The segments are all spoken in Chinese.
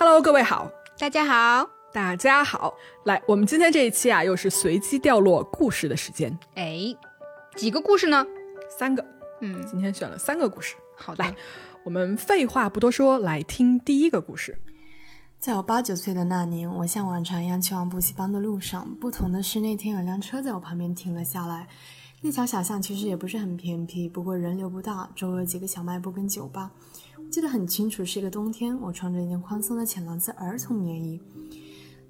Hello，各位好，大家好，大家好。来，我们今天这一期啊，又是随机掉落故事的时间。哎，几个故事呢？三个。嗯，今天选了三个故事。好，来，我们废话不多说，来听第一个故事。在我八九岁的那年，我像往常一样去往补习班的路上，不同的是那天有辆车在我旁边停了下来。那条小巷其实也不是很偏僻，不过人流不大，周围有几个小卖部跟酒吧。记得很清楚，是一个冬天，我穿着一件宽松的浅蓝色儿童棉衣。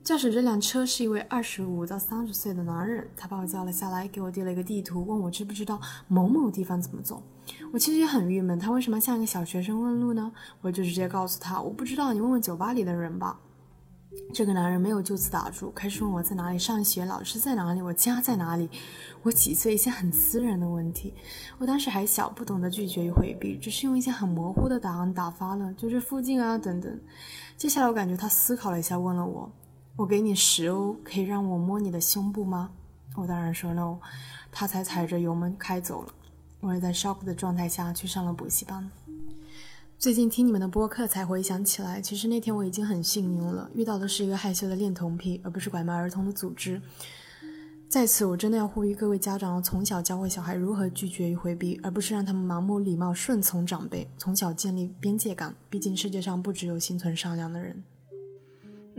驾驶这辆车是一位二十五到三十岁的男人，他把我叫了下来，给我递了一个地图，问我知不知道某某地方怎么走。我其实也很郁闷，他为什么像一个小学生问路呢？我就直接告诉他，我不知道，你问问酒吧里的人吧。这个男人没有就此打住，开始问我在哪里上学，老师在哪里，我家在哪里，我几岁，一些很私人的问题。我当时还小，不懂得拒绝与回避，只是用一些很模糊的答案打发了，就这附近啊，等等。接下来我感觉他思考了一下，问了我：“我给你十欧，可以让我摸你的胸部吗？”我当然说 no，他才踩着油门开走了。我是在 shock 的状态下去上了补习班。最近听你们的播客才回想起来，其实那天我已经很幸运了，遇到的是一个害羞的恋童癖，而不是拐卖儿童的组织。在此，我真的要呼吁各位家长，从小教会小孩如何拒绝与回避，而不是让他们盲目礼貌顺从长辈，从小建立边界感。毕竟世界上不只有心存善良的人。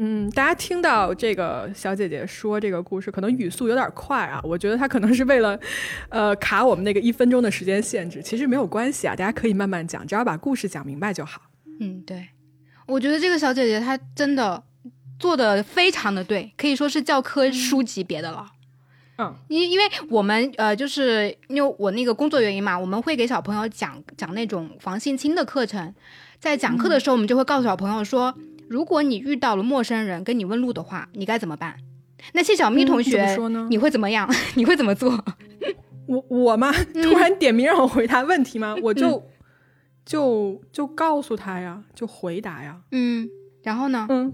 嗯，大家听到这个小姐姐说这个故事，可能语速有点快啊。我觉得她可能是为了，呃，卡我们那个一分钟的时间限制。其实没有关系啊，大家可以慢慢讲，只要把故事讲明白就好。嗯，对，我觉得这个小姐姐她真的做的非常的对，可以说是教科书级别的了。嗯，因因为我们呃，就是因为我那个工作原因嘛，我们会给小朋友讲讲那种防性侵的课程，在讲课的时候，我们就会告诉小朋友说。如果你遇到了陌生人跟你问路的话，你该怎么办？那谢小咪同学，你会怎么样？你会怎么做？我我吗？突然点名让我回答问题吗？我就就就告诉他呀，就回答呀。嗯，然后呢？嗯，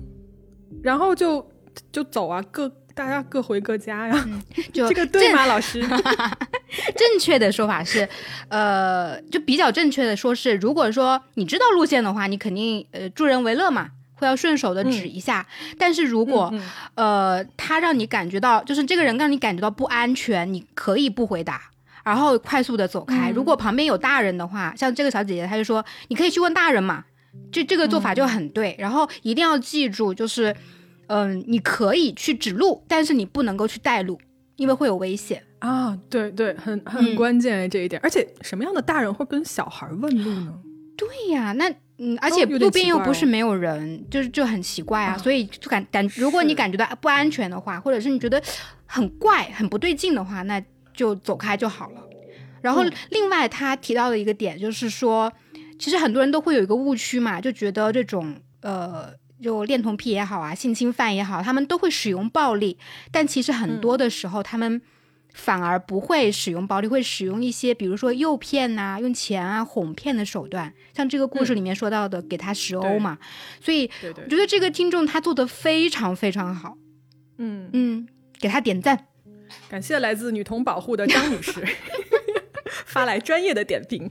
然后就就走啊，各大家各回各家呀。就 这个对吗，老师？正确的说法是，呃，就比较正确的说是，如果说你知道路线的话，你肯定呃助人为乐嘛。会要顺手的指一下，但是如果呃他让你感觉到，就是这个人让你感觉到不安全，你可以不回答，然后快速的走开。如果旁边有大人的话，像这个小姐姐，她就说你可以去问大人嘛，这这个做法就很对。然后一定要记住，就是嗯，你可以去指路，但是你不能够去带路，因为会有危险啊。对对，很很关键这一点。而且什么样的大人会跟小孩问路呢？对呀，那。嗯，而且路边又不是没有人，就是就很奇怪啊，所以就感感，如果你感觉到不安全的话，或者是你觉得很怪、很不对劲的话，那就走开就好了。然后另外他提到的一个点就是说，其实很多人都会有一个误区嘛，就觉得这种呃，就恋童癖也好啊，性侵犯也好，他们都会使用暴力，但其实很多的时候他们。反而不会使用暴力，会使用一些，比如说诱骗呐，用钱啊哄骗的手段，像这个故事里面说到的，给他十欧嘛。所以我觉得这个听众他做的非常非常好，嗯嗯，给他点赞，感谢来自女童保护的张女士 发来专业的点评。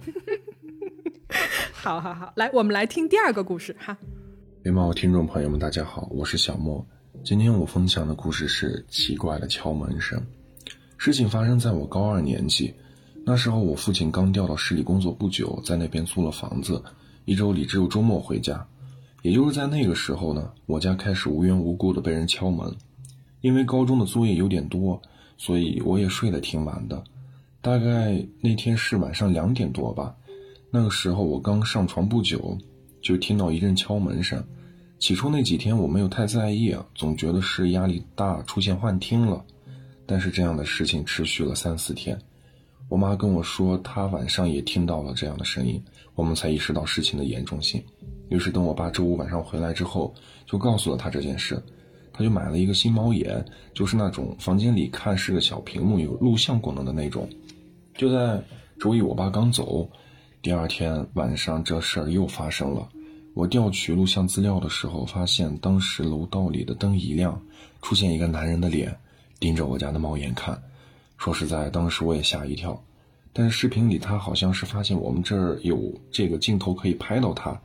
好好好，来我们来听第二个故事哈。联茂听众朋友们，大家好，我是小莫，今天我分享的故事是奇怪的敲门声。事情发生在我高二年级，那时候我父亲刚调到市里工作不久，在那边租了房子，一周里只有周末回家。也就是在那个时候呢，我家开始无缘无故的被人敲门。因为高中的作业有点多，所以我也睡得挺晚的。大概那天是晚上两点多吧，那个时候我刚上床不久，就听到一阵敲门声。起初那几天我没有太在意，总觉得是压力大出现幻听了。但是这样的事情持续了三四天，我妈跟我说她晚上也听到了这样的声音，我们才意识到事情的严重性。于是等我爸周五晚上回来之后，就告诉了他这件事，他就买了一个新猫眼，就是那种房间里看是个小屏幕有录像功能的那种。就在周一我爸刚走，第二天晚上这事儿又发生了。我调取录像资料的时候，发现当时楼道里的灯一亮，出现一个男人的脸。盯着我家的猫眼看，说实在，当时我也吓一跳。但是视频里他好像是发现我们这儿有这个镜头可以拍到他，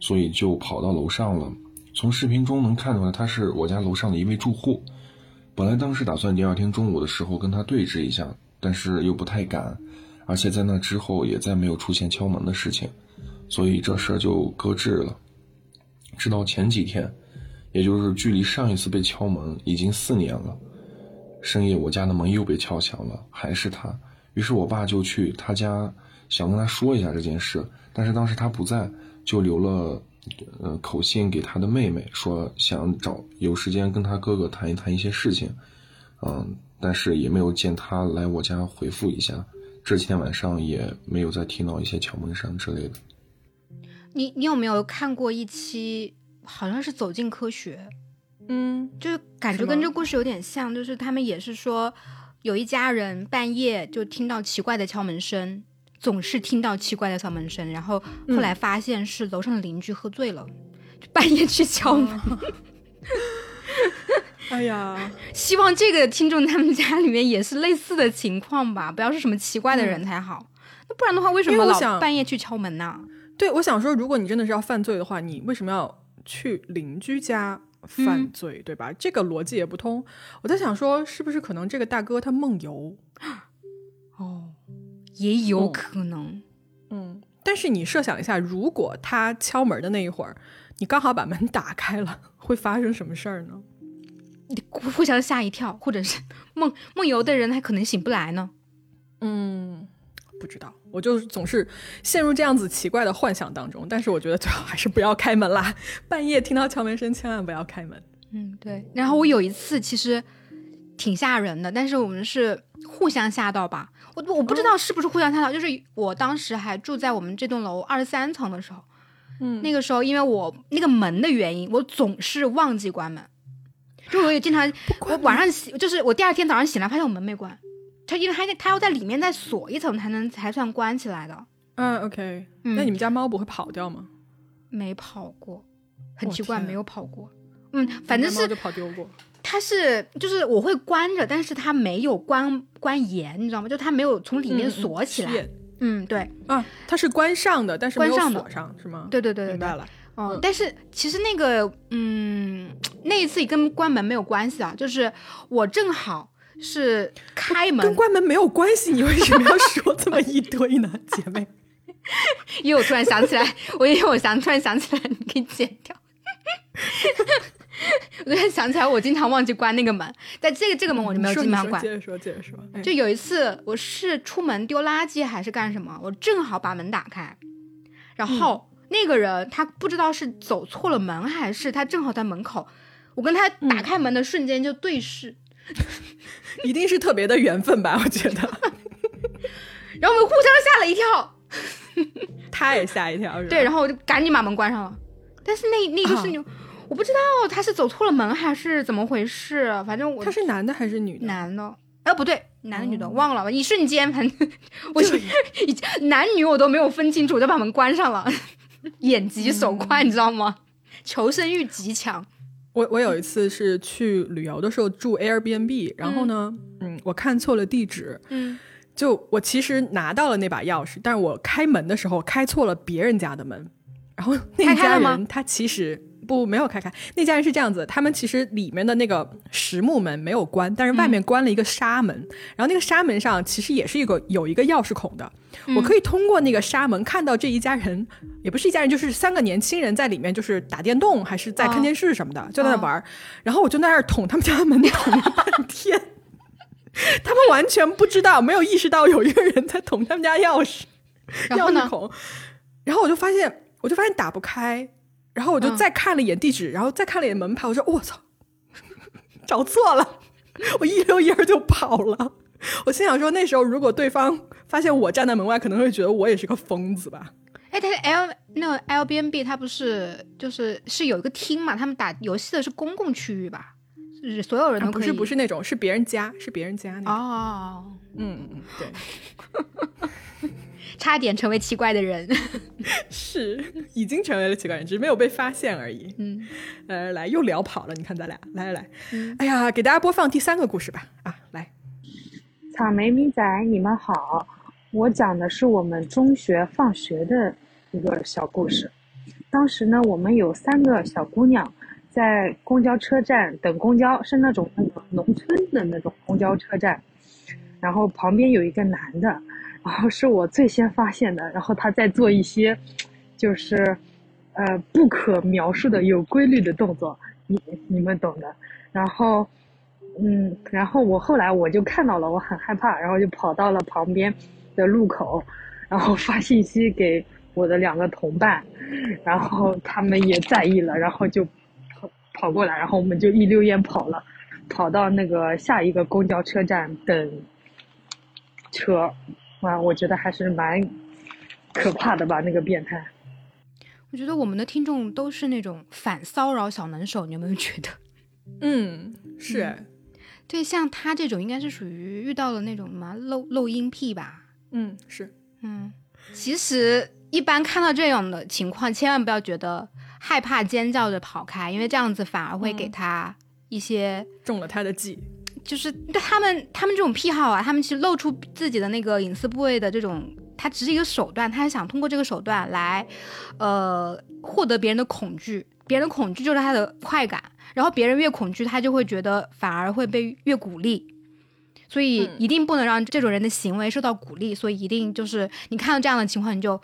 所以就跑到楼上了。从视频中能看出来，他是我家楼上的一位住户。本来当时打算第二天中午的时候跟他对峙一下，但是又不太敢，而且在那之后也再没有出现敲门的事情，所以这事儿就搁置了。直到前几天，也就是距离上一次被敲门已经四年了，深夜我家的门又被敲响了，还是他。于是我爸就去他家，想跟他说一下这件事，但是当时他不在，就留了。呃，口信给他的妹妹说，想找有时间跟他哥哥谈一谈一些事情，嗯，但是也没有见他来我家回复一下。这几天晚上也没有再听到一些敲门声之类的。你你有没有看过一期，好像是《走进科学》？嗯，就是感觉跟这故事有点像，就是他们也是说，有一家人半夜就听到奇怪的敲门声。总是听到奇怪的敲门声，然后后来发现是楼上的邻居喝醉了，半夜去敲门。哎呀，希望这个听众他们家里面也是类似的情况吧，不要是什么奇怪的人才好。那不然的话，为什么老半夜去敲门呢？对，我想说，如果你真的是要犯罪的话，你为什么要去邻居家犯罪，对吧？这个逻辑也不通。我在想说，是不是可能这个大哥他梦游？哦。也有可能，嗯，但是你设想一下，如果他敲门的那一会儿，你刚好把门打开了，会发生什么事儿呢？你互相吓一跳，或者是 梦梦游的人还可能醒不来呢？嗯，不知道，我就总是陷入这样子奇怪的幻想当中。但是我觉得最好还是不要开门啦，半夜听到敲门声，千万不要开门。嗯，对。然后我有一次其实挺吓人的，但是我们是互相吓到吧。我我不知道是不是互相吓到，就是我当时还住在我们这栋楼二十三层的时候，嗯，那个时候因为我那个门的原因，我总是忘记关门，就我也经常我晚上醒，就是我第二天早上醒来发现我门没关，他因为他他要在里面再锁一层才能才算关起来的。嗯，OK，那你们家猫不会跑掉吗？没跑过，很奇怪，没有跑过。嗯，反正是就跑丢过。它是就是我会关着，但是它没有关关严，你知道吗？就它没有从里面锁起来。嗯，对啊，它是关上的，但是关上锁上是吗？对对对对，明白了。哦，但是其实那个嗯，那一次也跟关门没有关系啊，就是我正好是开门，跟关门没有关系，你为什么要说这么一堆呢，姐妹？因为我突然想起来，我因为我想突然想起来，你可以剪掉。我突然想起来，我经常忘记关那个门，但这个这个门我就没有经常关。接着说，接着说。就有一次，我是出门丢垃圾还是干什么，我正好把门打开，然后那个人他不知道是走错了门还是他正好在门口，我跟他打开门的瞬间就对视，一定是特别的缘分吧？我觉得。然后我们互相吓了一跳，他也吓一跳，对，然后我就赶紧把门关上了，但是那那个是你。我不知道他是走错了门还是怎么回事，反正我他是男的还是女的？男的，哎，不对，男的女的忘了，一瞬间，反正我就男女我都没有分清楚，就把门关上了，眼疾手快，你知道吗？求生欲极强。我我有一次是去旅游的时候住 Airbnb，然后呢，嗯，我看错了地址，嗯，就我其实拿到了那把钥匙，但是我开门的时候开错了别人家的门，然后那家人他其实。不，没有开开。那家人是这样子，他们其实里面的那个实木门没有关，但是外面关了一个纱门。然后那个纱门上其实也是一个有一个钥匙孔的，我可以通过那个纱门看到这一家人，也不是一家人，就是三个年轻人在里面，就是打电动还是在看电视什么的，就在那玩。然后我就在那儿捅他们家的门，捅了半天，他们完全不知道，没有意识到有一个人在捅他们家钥匙，钥匙孔。然后我就发现，我就发现打不开。然后我就再看了一眼地址，然后再看了一眼门牌，我说我操，找错了，我一溜烟儿就跑了。我心想说，那时候如果对方发现我站在门外，可能会觉得我也是个疯子吧。哎，但是 L 那个 L B N B 它不是就是是有一个厅嘛？他们打游戏的是公共区域吧？是所有人都不是不是那种，是别人家，是别人家那种。哦，嗯嗯，对。差点成为奇怪的人，是已经成为了奇怪人，只是没有被发现而已。嗯，呃，来又聊跑了，你看咱俩，来来来，哎呀，给大家播放第三个故事吧。啊，来，草莓米仔，你们好，我讲的是我们中学放学的一个小故事。当时呢，我们有三个小姑娘，在公交车站等公交，是那种农村的那种公交车站，然后旁边有一个男的，然后是我最先发现的，然后他在做一些，就是呃不可描述的有规律的动作，你你们懂的，然后。嗯，然后我后来我就看到了，我很害怕，然后就跑到了旁边的路口，然后发信息给我的两个同伴，然后他们也在意了，然后就跑跑过来，然后我们就一溜烟跑了，跑到那个下一个公交车站等车，哇，我觉得还是蛮可怕的吧，那个变态。我觉得我们的听众都是那种反骚扰小能手，你有没有觉得？嗯，是。对，像他这种应该是属于遇到了那种什么漏漏音癖吧？嗯，是，嗯，其实一般看到这样的情况，千万不要觉得害怕，尖叫着跑开，因为这样子反而会给他一些中了他的计。就是对他们，他们这种癖好啊，他们其实露出自己的那个隐私部位的这种，他只是一个手段，他想通过这个手段来，呃，获得别人的恐惧，别人的恐惧就是他的快感。然后别人越恐惧，他就会觉得反而会被越鼓励，所以一定不能让这种人的行为受到鼓励。所以一定就是你看到这样的情况，你就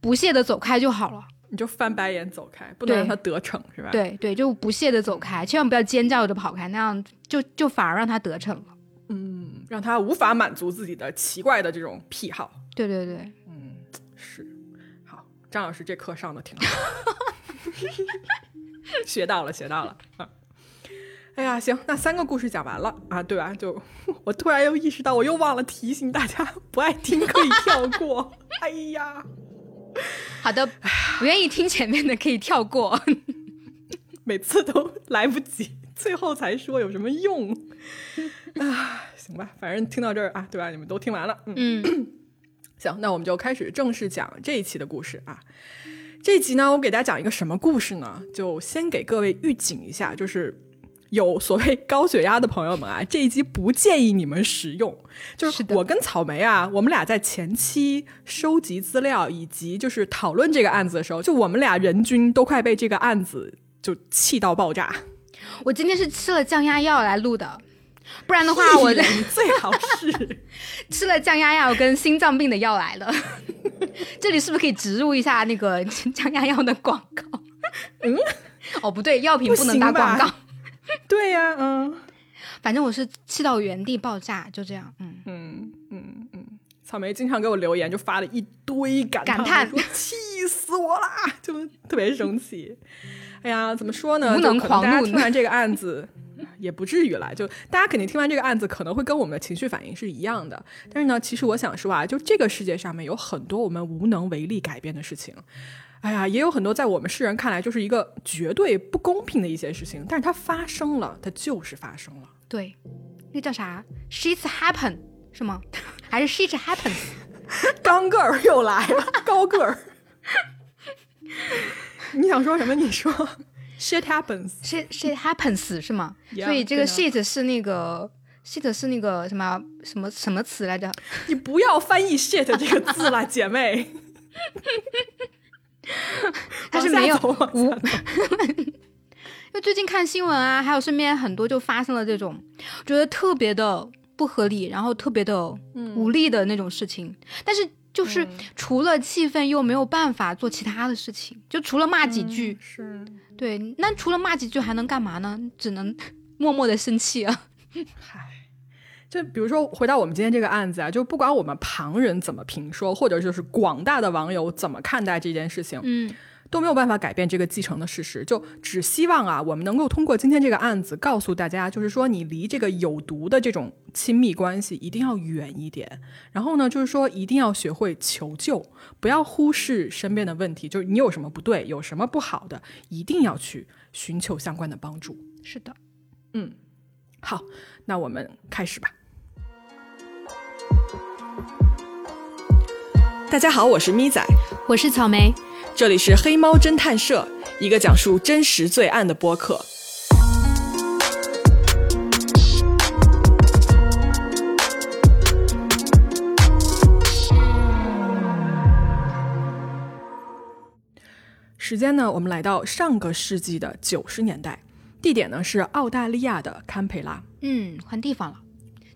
不屑的走开就好了。你就翻白眼走开，不能让他得逞，是吧？对对，就不屑的走开，千万不要尖叫着跑开，那样就就反而让他得逞了。嗯，让他无法满足自己的奇怪的这种癖好。对对对，嗯，是。好，张老师这课上的挺好。学到了，学到了啊！哎呀，行，那三个故事讲完了啊，对吧？就我突然又意识到，我又忘了提醒大家，不爱听可以跳过。哎呀，好的，不愿意听前面的可以跳过。每次都来不及，最后才说有什么用啊？行吧，反正听到这儿啊，对吧？你们都听完了，嗯，行，那我们就开始正式讲这一期的故事啊。这集呢，我给大家讲一个什么故事呢？就先给各位预警一下，就是有所谓高血压的朋友们啊，这一集不建议你们使用。就是我跟草莓啊，我们俩在前期收集资料以及就是讨论这个案子的时候，就我们俩人均都快被这个案子就气到爆炸。我今天是吃了降压药来录的。不然的话，我最好是 吃了降压药跟心脏病的药来了。这里是不是可以植入一下那个降压药的广告？嗯，哦，不对，药品不能打广告。对呀，嗯，反正我是气到原地爆炸，就这样。嗯嗯嗯嗯，草莓经常给我留言，就发了一堆感感叹，说气死我啦，就特别生气。哎呀，怎么说呢？无能狂怒。听完这个案子。也不至于了，就大家肯定听完这个案子，可能会跟我们的情绪反应是一样的。但是呢，其实我想说啊，就这个世界上面有很多我们无能为力改变的事情，哎呀，也有很多在我们世人看来就是一个绝对不公平的一些事情，但是它发生了，它就是发生了。对，那叫啥？She's happen 是吗？还是 She happens？刚个儿又来了，高个儿。你想说什么？你说。Shit happens，shit shit happens 是吗？所以这个 shit 是那个 shit 是那个什么什么什么词来着？你不要翻译 shit 这个字了，姐妹。他是没有 无，因为最近看新闻啊，还有身边很多就发生了这种觉得特别的不合理，然后特别的无力的那种事情，但是。就是除了气愤又没有办法做其他的事情，就除了骂几句，是对。那除了骂几句还能干嘛呢？只能 默默的生气啊。嗨，就比如说回到我们今天这个案子啊，就不管我们旁人怎么评说，或者就是广大的网友怎么看待这件事情，嗯。都没有办法改变这个继承的事实，就只希望啊，我们能够通过今天这个案子告诉大家，就是说你离这个有毒的这种亲密关系一定要远一点。然后呢，就是说一定要学会求救，不要忽视身边的问题，就是你有什么不对，有什么不好的，一定要去寻求相关的帮助。是的，嗯，好，那我们开始吧。大家好，我是咪仔，我是草莓。这里是黑猫侦探社，一个讲述真实罪案的播客。时间呢？我们来到上个世纪的九十年代，地点呢是澳大利亚的堪培拉。嗯，换地方了。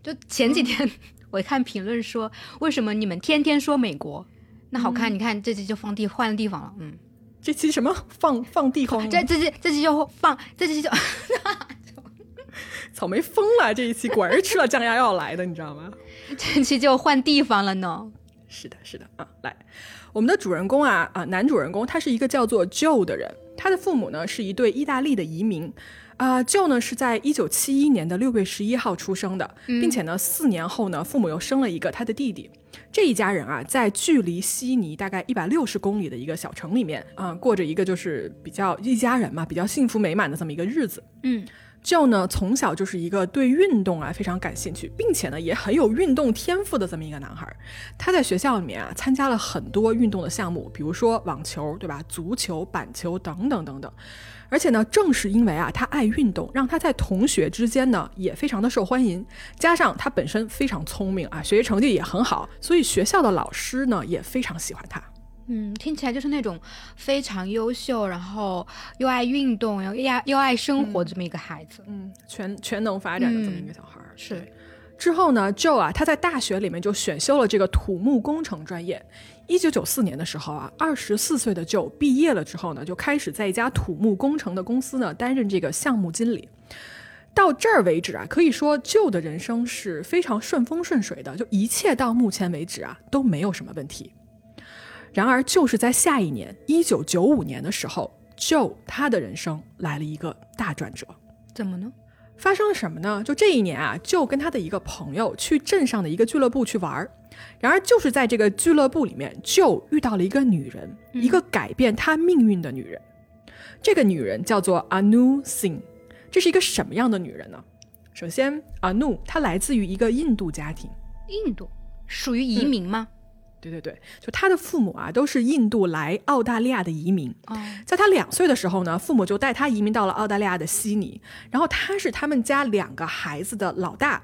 就前几天 我看评论说，为什么你们天天说美国？那好看，你看这期就放地换了地方了。嗯，这期什么放放地方？这这期这期就放这期就 草莓疯了。这一期果然是吃了降压药来的，你知道吗？这期就换地方了呢。是的，是的啊，来，我们的主人公啊啊，男主人公他是一个叫做 Joe 的人，他的父母呢是一对意大利的移民。啊，Joe 呢是在一九七一年的六月十一号出生的，并且呢，四年后呢，父母又生了一个他的弟弟。这一家人啊，在距离悉尼大概一百六十公里的一个小城里面啊，过着一个就是比较一家人嘛，比较幸福美满的这么一个日子。嗯，Joe 呢从小就是一个对运动啊非常感兴趣，并且呢也很有运动天赋的这么一个男孩。他在学校里面啊参加了很多运动的项目，比如说网球，对吧？足球、板球等等等等。而且呢，正是因为啊，他爱运动，让他在同学之间呢也非常的受欢迎。加上他本身非常聪明啊，学习成绩也很好，所以学校的老师呢也非常喜欢他。嗯，听起来就是那种非常优秀，然后又爱运动，又爱又爱生活这么一个孩子。嗯，全全能发展的这么一个小孩。是。之后呢，Joe 啊，他在大学里面就选修了这个土木工程专业。一九九四年的时候啊，二十四岁的就毕业了之后呢，就开始在一家土木工程的公司呢担任这个项目经理。到这儿为止啊，可以说旧的人生是非常顺风顺水的，就一切到目前为止啊都没有什么问题。然而，就是在下一年，一九九五年的时候，Joe 他的人生来了一个大转折。怎么呢？发生了什么呢？就这一年啊，就跟他的一个朋友去镇上的一个俱乐部去玩儿。然而，就是在这个俱乐部里面，就遇到了一个女人，一个改变他命运的女人。这个女人叫做 Anu Singh。这是一个什么样的女人呢？首先，Anu 她来自于一个印度家庭。印度属于移民吗？对对对，就他的父母啊，都是印度来澳大利亚的移民。哦，在他两岁的时候呢，父母就带他移民到了澳大利亚的悉尼。然后他是他们家两个孩子的老大。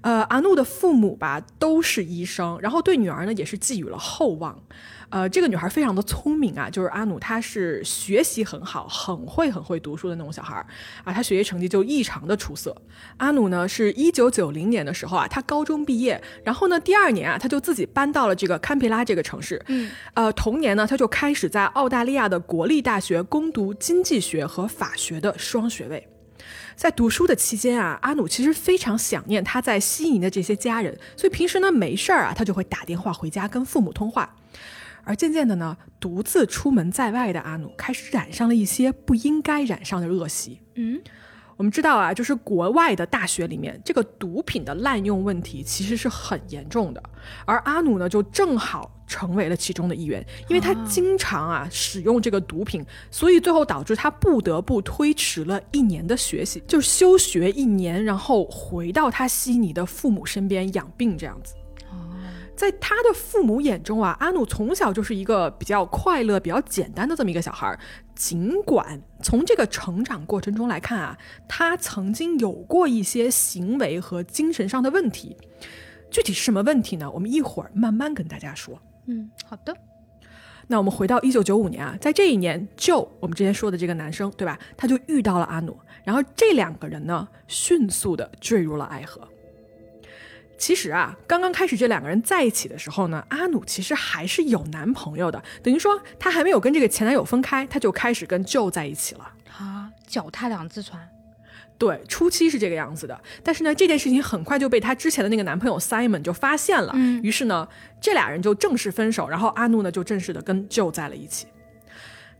呃，阿怒的父母吧都是医生，然后对女儿呢也是寄予了厚望。呃，这个女孩非常的聪明啊，就是阿努，她是学习很好，很会很会读书的那种小孩儿啊，她学习成绩就异常的出色。阿努呢，是一九九零年的时候啊，他高中毕业，然后呢，第二年啊，他就自己搬到了这个堪培拉这个城市。嗯，呃，同年呢，他就开始在澳大利亚的国立大学攻读经济学和法学的双学位。在读书的期间啊，阿努其实非常想念他在悉尼的这些家人，所以平时呢没事儿啊，他就会打电话回家跟父母通话。而渐渐的呢，独自出门在外的阿努开始染上了一些不应该染上的恶习。嗯，我们知道啊，就是国外的大学里面，这个毒品的滥用问题其实是很严重的。而阿努呢，就正好成为了其中的一员，因为他经常啊使用这个毒品，所以最后导致他不得不推迟了一年的学习，就休学一年，然后回到他悉尼的父母身边养病这样子。在他的父母眼中啊，阿努从小就是一个比较快乐、比较简单的这么一个小孩儿。尽管从这个成长过程中来看啊，他曾经有过一些行为和精神上的问题。具体是什么问题呢？我们一会儿慢慢跟大家说。嗯，好的。那我们回到一九九五年啊，在这一年，就我们之前说的这个男生，对吧？他就遇到了阿努，然后这两个人呢，迅速的坠入了爱河。其实啊，刚刚开始这两个人在一起的时候呢，阿努其实还是有男朋友的，等于说她还没有跟这个前男友分开，她就开始跟 Joe 在一起了啊，脚踏两只船。对，初期是这个样子的，但是呢，这件事情很快就被她之前的那个男朋友 Simon 就发现了，嗯，于是呢，这俩人就正式分手，然后阿努呢就正式的跟 Joe 在了一起。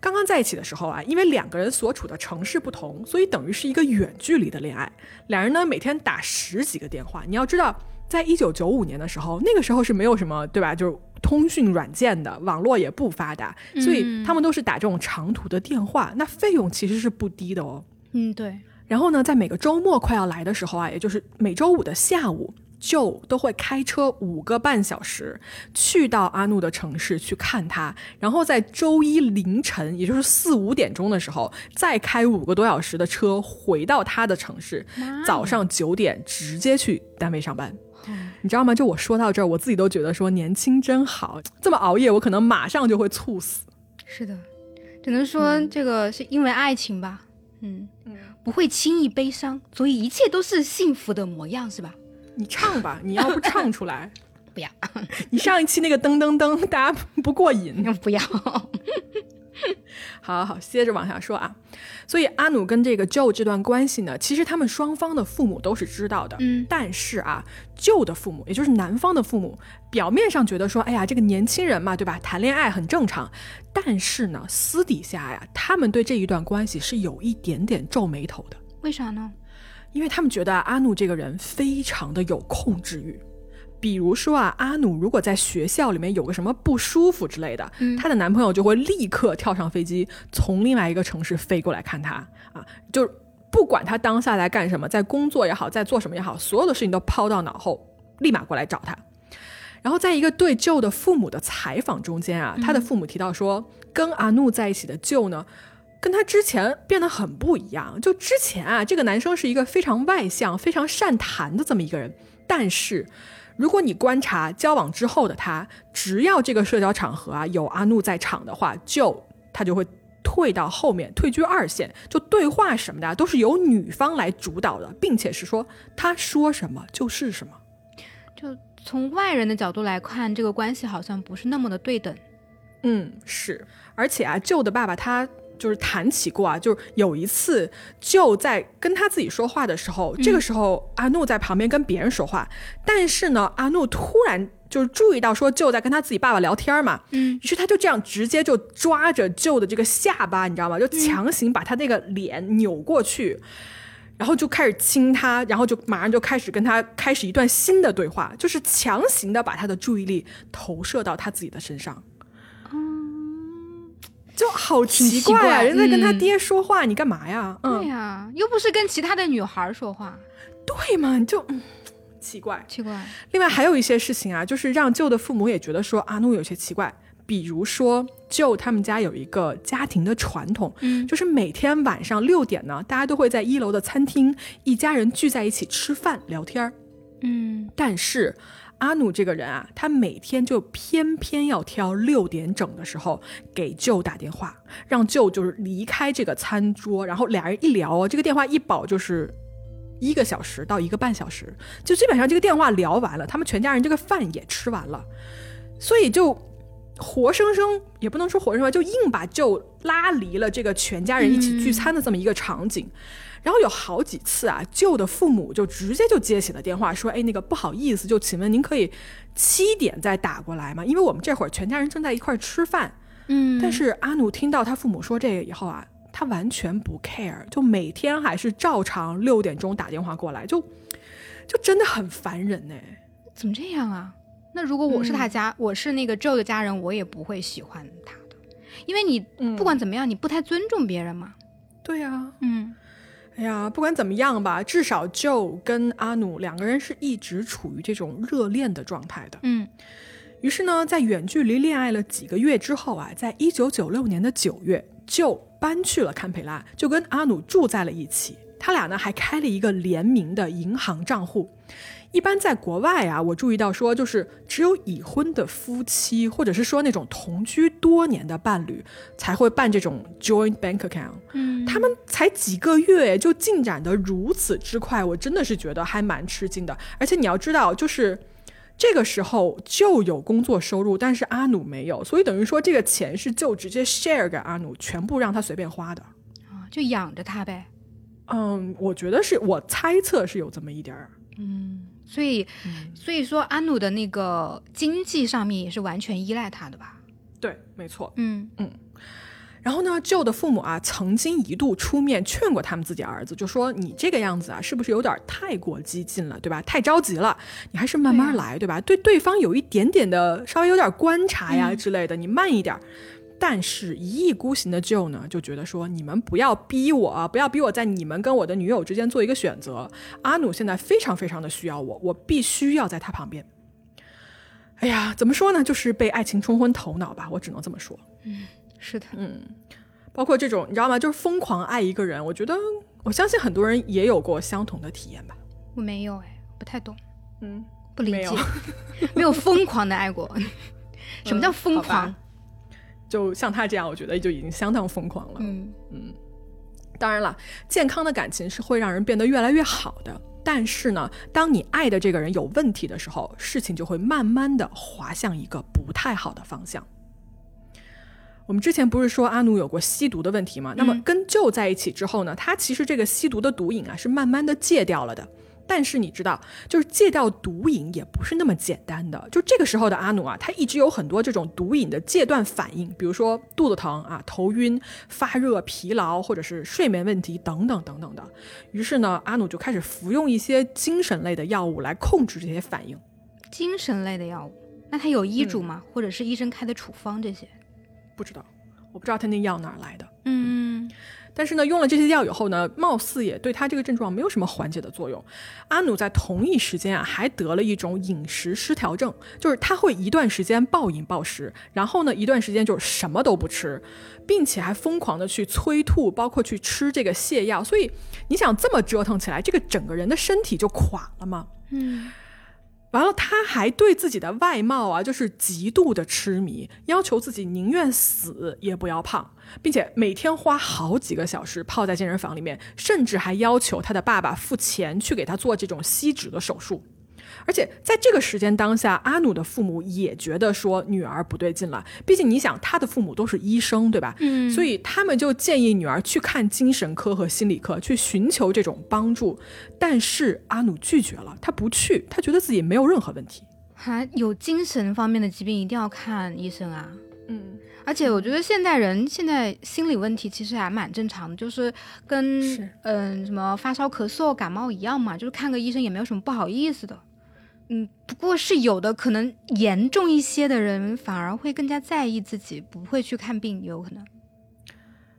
刚刚在一起的时候啊，因为两个人所处的城市不同，所以等于是一个远距离的恋爱，两人呢每天打十几个电话，你要知道。在一九九五年的时候，那个时候是没有什么，对吧？就是通讯软件的，网络也不发达，所以他们都是打这种长途的电话，那费用其实是不低的哦。嗯，对。然后呢，在每个周末快要来的时候啊，也就是每周五的下午，就都会开车五个半小时去到阿努的城市去看他，然后在周一凌晨，也就是四五点钟的时候，再开五个多小时的车回到他的城市，早上九点直接去单位上班。你知道吗？就我说到这儿，我自己都觉得说年轻真好。这么熬夜，我可能马上就会猝死。是的，只能说这个是因为爱情吧。嗯嗯，不会轻易悲伤，所以一切都是幸福的模样，是吧？你唱吧，你要不唱出来，不要。你上一期那个噔噔噔，大家不过瘾，不要。好好，接着往下说啊。所以阿努跟这个 Joe 这段关系呢，其实他们双方的父母都是知道的。嗯，但是啊，Joe 的父母，也就是男方的父母，表面上觉得说，哎呀，这个年轻人嘛，对吧？谈恋爱很正常。但是呢，私底下呀，他们对这一段关系是有一点点皱眉头的。为啥呢？因为他们觉得阿努这个人非常的有控制欲。比如说啊，阿努如果在学校里面有个什么不舒服之类的，她的男朋友就会立刻跳上飞机，从另外一个城市飞过来看她啊，就是不管她当下在干什么，在工作也好，在做什么也好，所有的事情都抛到脑后，立马过来找她。然后在一个对舅的父母的采访中间啊，他的父母提到说，跟阿努在一起的舅呢，跟他之前变得很不一样。就之前啊，这个男生是一个非常外向、非常善谈的这么一个人，但是。如果你观察交往之后的他，只要这个社交场合啊有阿怒在场的话，就他就会退到后面，退居二线。就对话什么的都是由女方来主导的，并且是说他说什么就是什么。就从外人的角度来看，这个关系好像不是那么的对等。嗯，是。而且啊，旧的爸爸他。就是谈起过啊，就是有一次就在跟他自己说话的时候，这个时候阿怒在旁边跟别人说话，但是呢，阿怒突然就是注意到说舅在跟他自己爸爸聊天嘛，嗯，于是他就这样直接就抓着舅的这个下巴，你知道吗？就强行把他那个脸扭过去，然后就开始亲他，然后就马上就开始跟他开始一段新的对话，就是强行的把他的注意力投射到他自己的身上。就好奇怪啊！人在跟他爹说话，你干嘛呀？对呀，又不是跟其他的女孩说话，对嘛？就奇怪，奇怪。另外还有一些事情啊，就是让舅的父母也觉得说阿怒有些奇怪。比如说，舅他们家有一个家庭的传统，嗯，就是每天晚上六点呢，大家都会在一楼的餐厅，一家人聚在一起吃饭聊天儿，嗯，但是。阿努这个人啊，他每天就偏偏要挑六点整的时候给舅打电话，让舅就是离开这个餐桌，然后俩人一聊，这个电话一保就是一个小时到一个半小时，就基本上这个电话聊完了，他们全家人这个饭也吃完了，所以就活生生也不能说活生生，就硬把舅拉离了这个全家人一起聚餐的这么一个场景。然后有好几次啊，舅的父母就直接就接起了电话，说：“哎，那个不好意思，就请问您可以七点再打过来吗？因为我们这会儿全家人正在一块儿吃饭。”嗯，但是阿努听到他父母说这个以后啊，他完全不 care，就每天还是照常六点钟打电话过来，就就真的很烦人呢。怎么这样啊？那如果我是他家，我是那个 Joe 的家人，我也不会喜欢他的，因为你不管怎么样，你不太尊重别人嘛。对呀，嗯。哎呀，不管怎么样吧，至少 Joe 跟阿努两个人是一直处于这种热恋的状态的。嗯，于是呢，在远距离恋爱了几个月之后啊，在一九九六年的九月，Joe 搬去了堪培拉，就跟阿努住在了一起。他俩呢还开了一个联名的银行账户。一般在国外啊，我注意到说，就是只有已婚的夫妻，或者是说那种同居多年的伴侣，才会办这种 joint bank account。嗯，他们才几个月就进展得如此之快，我真的是觉得还蛮吃惊的。而且你要知道，就是这个时候就有工作收入，但是阿努没有，所以等于说这个钱是就直接 share 给阿努，全部让他随便花的啊，就养着他呗。嗯，我觉得是我猜测是有这么一点儿。嗯。所以，所以说阿努的那个经济上面也是完全依赖他的吧？对，没错。嗯嗯。然后呢，舅的父母啊，曾经一度出面劝过他们自己儿子，就说：“你这个样子啊，是不是有点太过激进了，对吧？太着急了，你还是慢慢来，对吧？对对方有一点点的稍微有点观察呀之类的，你慢一点。”但是，一意孤行的 Joe 呢，就觉得说，你们不要逼我，不要逼我在你们跟我的女友之间做一个选择。阿努现在非常非常的需要我，我必须要在他旁边。哎呀，怎么说呢？就是被爱情冲昏头脑吧，我只能这么说。嗯，是的，嗯，包括这种，你知道吗？就是疯狂爱一个人，我觉得，我相信很多人也有过相同的体验吧。我没有，哎，不太懂，嗯，不理解，没有 疯狂的爱过。什么叫疯狂？就像他这样，我觉得就已经相当疯狂了。嗯嗯，当然了，健康的感情是会让人变得越来越好的。但是呢，当你爱的这个人有问题的时候，事情就会慢慢的滑向一个不太好的方向。我们之前不是说阿努有过吸毒的问题吗？那么跟舅在一起之后呢，他其实这个吸毒的毒瘾啊是慢慢的戒掉了的。但是你知道，就是戒掉毒瘾也不是那么简单的。就这个时候的阿努啊，他一直有很多这种毒瘾的戒断反应，比如说肚子疼啊、头晕、发热、疲劳，或者是睡眠问题等等等等的。于是呢，阿努就开始服用一些精神类的药物来控制这些反应。精神类的药物，那他有医嘱吗？或者是医生开的处方这些？不知道，我不知道他那药哪儿来的。嗯。但是呢，用了这些药以后呢，貌似也对他这个症状没有什么缓解的作用。阿努在同一时间啊，还得了一种饮食失调症，就是他会一段时间暴饮暴食，然后呢，一段时间就什么都不吃，并且还疯狂的去催吐，包括去吃这个泻药。所以你想这么折腾起来，这个整个人的身体就垮了吗？嗯。完了，他还对自己的外貌啊，就是极度的痴迷，要求自己宁愿死也不要胖，并且每天花好几个小时泡在健身房里面，甚至还要求他的爸爸付钱去给他做这种吸脂的手术。而且在这个时间当下，阿努的父母也觉得说女儿不对劲了。毕竟你想，他的父母都是医生，对吧？嗯，所以他们就建议女儿去看精神科和心理科，去寻求这种帮助。但是阿努拒绝了，他不去，他觉得自己没有任何问题。还有精神方面的疾病一定要看医生啊。嗯，而且我觉得现代人现在心理问题其实还蛮正常的，就是跟嗯什么发烧、咳嗽、感冒一样嘛，就是看个医生也没有什么不好意思的。嗯，不过是有的，可能严重一些的人反而会更加在意自己，不会去看病，有可能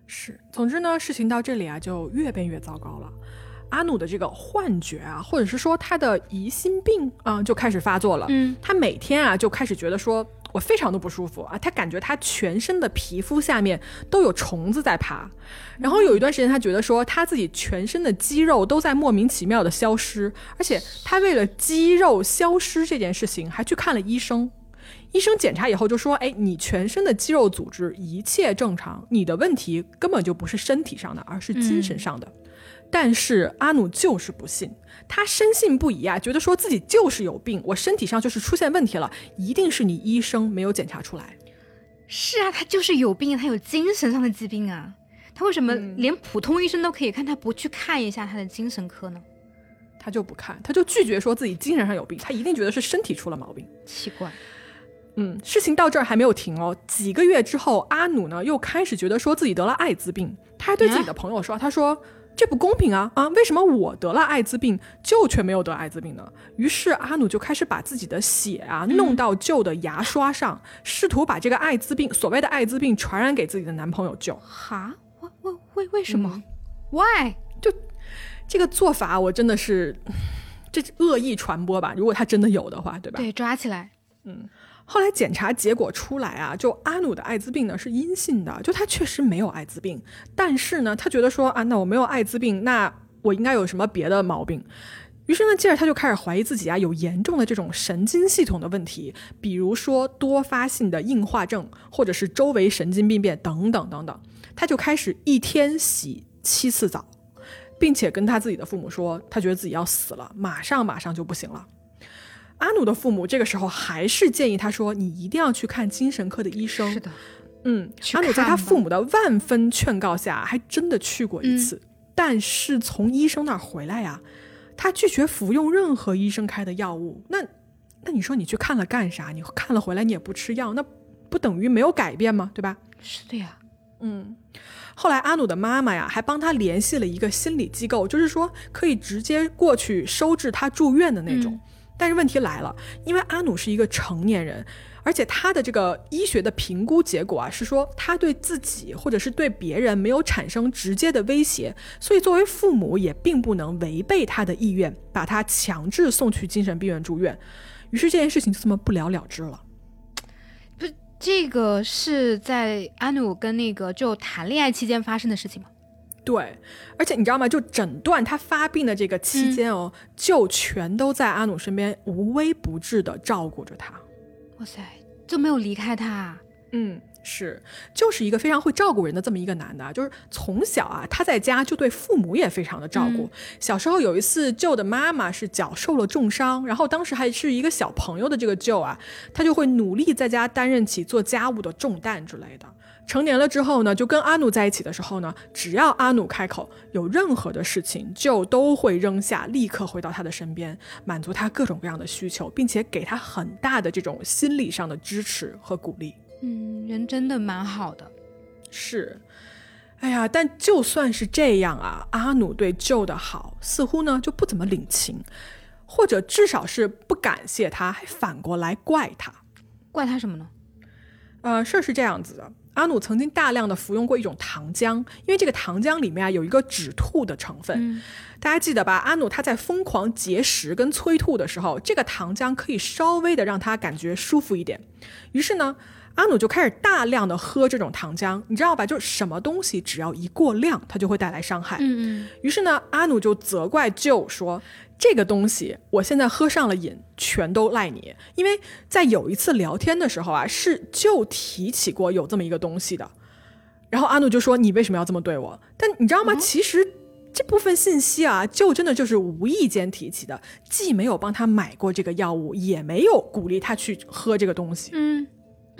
是。总之呢，事情到这里啊，就越变越糟糕了。阿努的这个幻觉啊，或者是说他的疑心病啊，就开始发作了。嗯，他每天啊，就开始觉得说。我非常的不舒服啊！他感觉他全身的皮肤下面都有虫子在爬，然后有一段时间他觉得说他自己全身的肌肉都在莫名其妙的消失，而且他为了肌肉消失这件事情还去看了医生。医生检查以后就说：“哎，你全身的肌肉组织一切正常，你的问题根本就不是身体上的，而是精神上的。”但是阿努就是不信。他深信不疑啊，觉得说自己就是有病，我身体上就是出现问题了，一定是你医生没有检查出来。是啊，他就是有病，他有精神上的疾病啊。他为什么连普通医生都可以看，他不去看一下他的精神科呢？他就不看，他就拒绝说自己精神上有病，他一定觉得是身体出了毛病。奇怪，嗯，事情到这儿还没有停哦。几个月之后，阿努呢又开始觉得说自己得了艾滋病，他还对自己的朋友说，他说。这不公平啊啊！为什么我得了艾滋病，舅却没有得艾滋病呢？于是阿努就开始把自己的血啊弄到舅的牙刷上，试图把这个艾滋病所谓的艾滋病传染给自己的男朋友舅。哈？为为为为什么？Why？就这个做法，我真的是这恶意传播吧？如果他真的有的话，对吧？对，抓起来。嗯。后来检查结果出来啊，就阿努的艾滋病呢是阴性的，就他确实没有艾滋病，但是呢，他觉得说啊，那我没有艾滋病，那我应该有什么别的毛病？于是呢，接着他就开始怀疑自己啊有严重的这种神经系统的问题，比如说多发性的硬化症，或者是周围神经病变等等等等。他就开始一天洗七次澡，并且跟他自己的父母说，他觉得自己要死了，马上马上就不行了。阿努的父母这个时候还是建议他说：“你一定要去看精神科的医生。”是的，嗯，阿努在他父母的万分劝告下，还真的去过一次。但是从医生那儿回来呀，他拒绝服用任何医生开的药物。那，那你说你去看了干啥？你看了回来你也不吃药，那不等于没有改变吗？对吧？是的呀，嗯。后来阿努的妈妈呀，还帮他联系了一个心理机构，就是说可以直接过去收治他住院的那种。但是问题来了，因为阿努是一个成年人，而且他的这个医学的评估结果啊是说他对自己或者是对别人没有产生直接的威胁，所以作为父母也并不能违背他的意愿，把他强制送去精神病院住院。于是这件事情就这么不了了之了。不，这个是在阿努跟那个就谈恋爱期间发生的事情吗？对，而且你知道吗？就诊断他发病的这个期间哦，就全都在阿努身边无微不至的照顾着他。哇塞，就没有离开他。嗯，是，就是一个非常会照顾人的这么一个男的，就是从小啊，他在家就对父母也非常的照顾。小时候有一次，舅的妈妈是脚受了重伤，然后当时还是一个小朋友的这个舅啊，他就会努力在家担任起做家务的重担之类的。成年了之后呢，就跟阿努在一起的时候呢，只要阿努开口有任何的事情，就都会扔下，立刻回到他的身边，满足他各种各样的需求，并且给他很大的这种心理上的支持和鼓励。嗯，人真的蛮好的，是。哎呀，但就算是这样啊，阿努对舅的好似乎呢就不怎么领情，或者至少是不感谢他，还反过来怪他。怪他什么呢？呃，事儿是这样子的。阿努曾经大量的服用过一种糖浆，因为这个糖浆里面啊有一个止吐的成分，大家记得吧？阿努他在疯狂节食跟催吐的时候，这个糖浆可以稍微的让他感觉舒服一点。于是呢，阿努就开始大量的喝这种糖浆，你知道吧？就是什么东西只要一过量，它就会带来伤害。嗯嗯。于是呢，阿努就责怪舅说。这个东西，我现在喝上了瘾，全都赖你。因为在有一次聊天的时候啊，是舅提起过有这么一个东西的，然后阿努就说：“你为什么要这么对我？”但你知道吗？其实这部分信息啊，就真的就是无意间提起的，既没有帮他买过这个药物，也没有鼓励他去喝这个东西。嗯，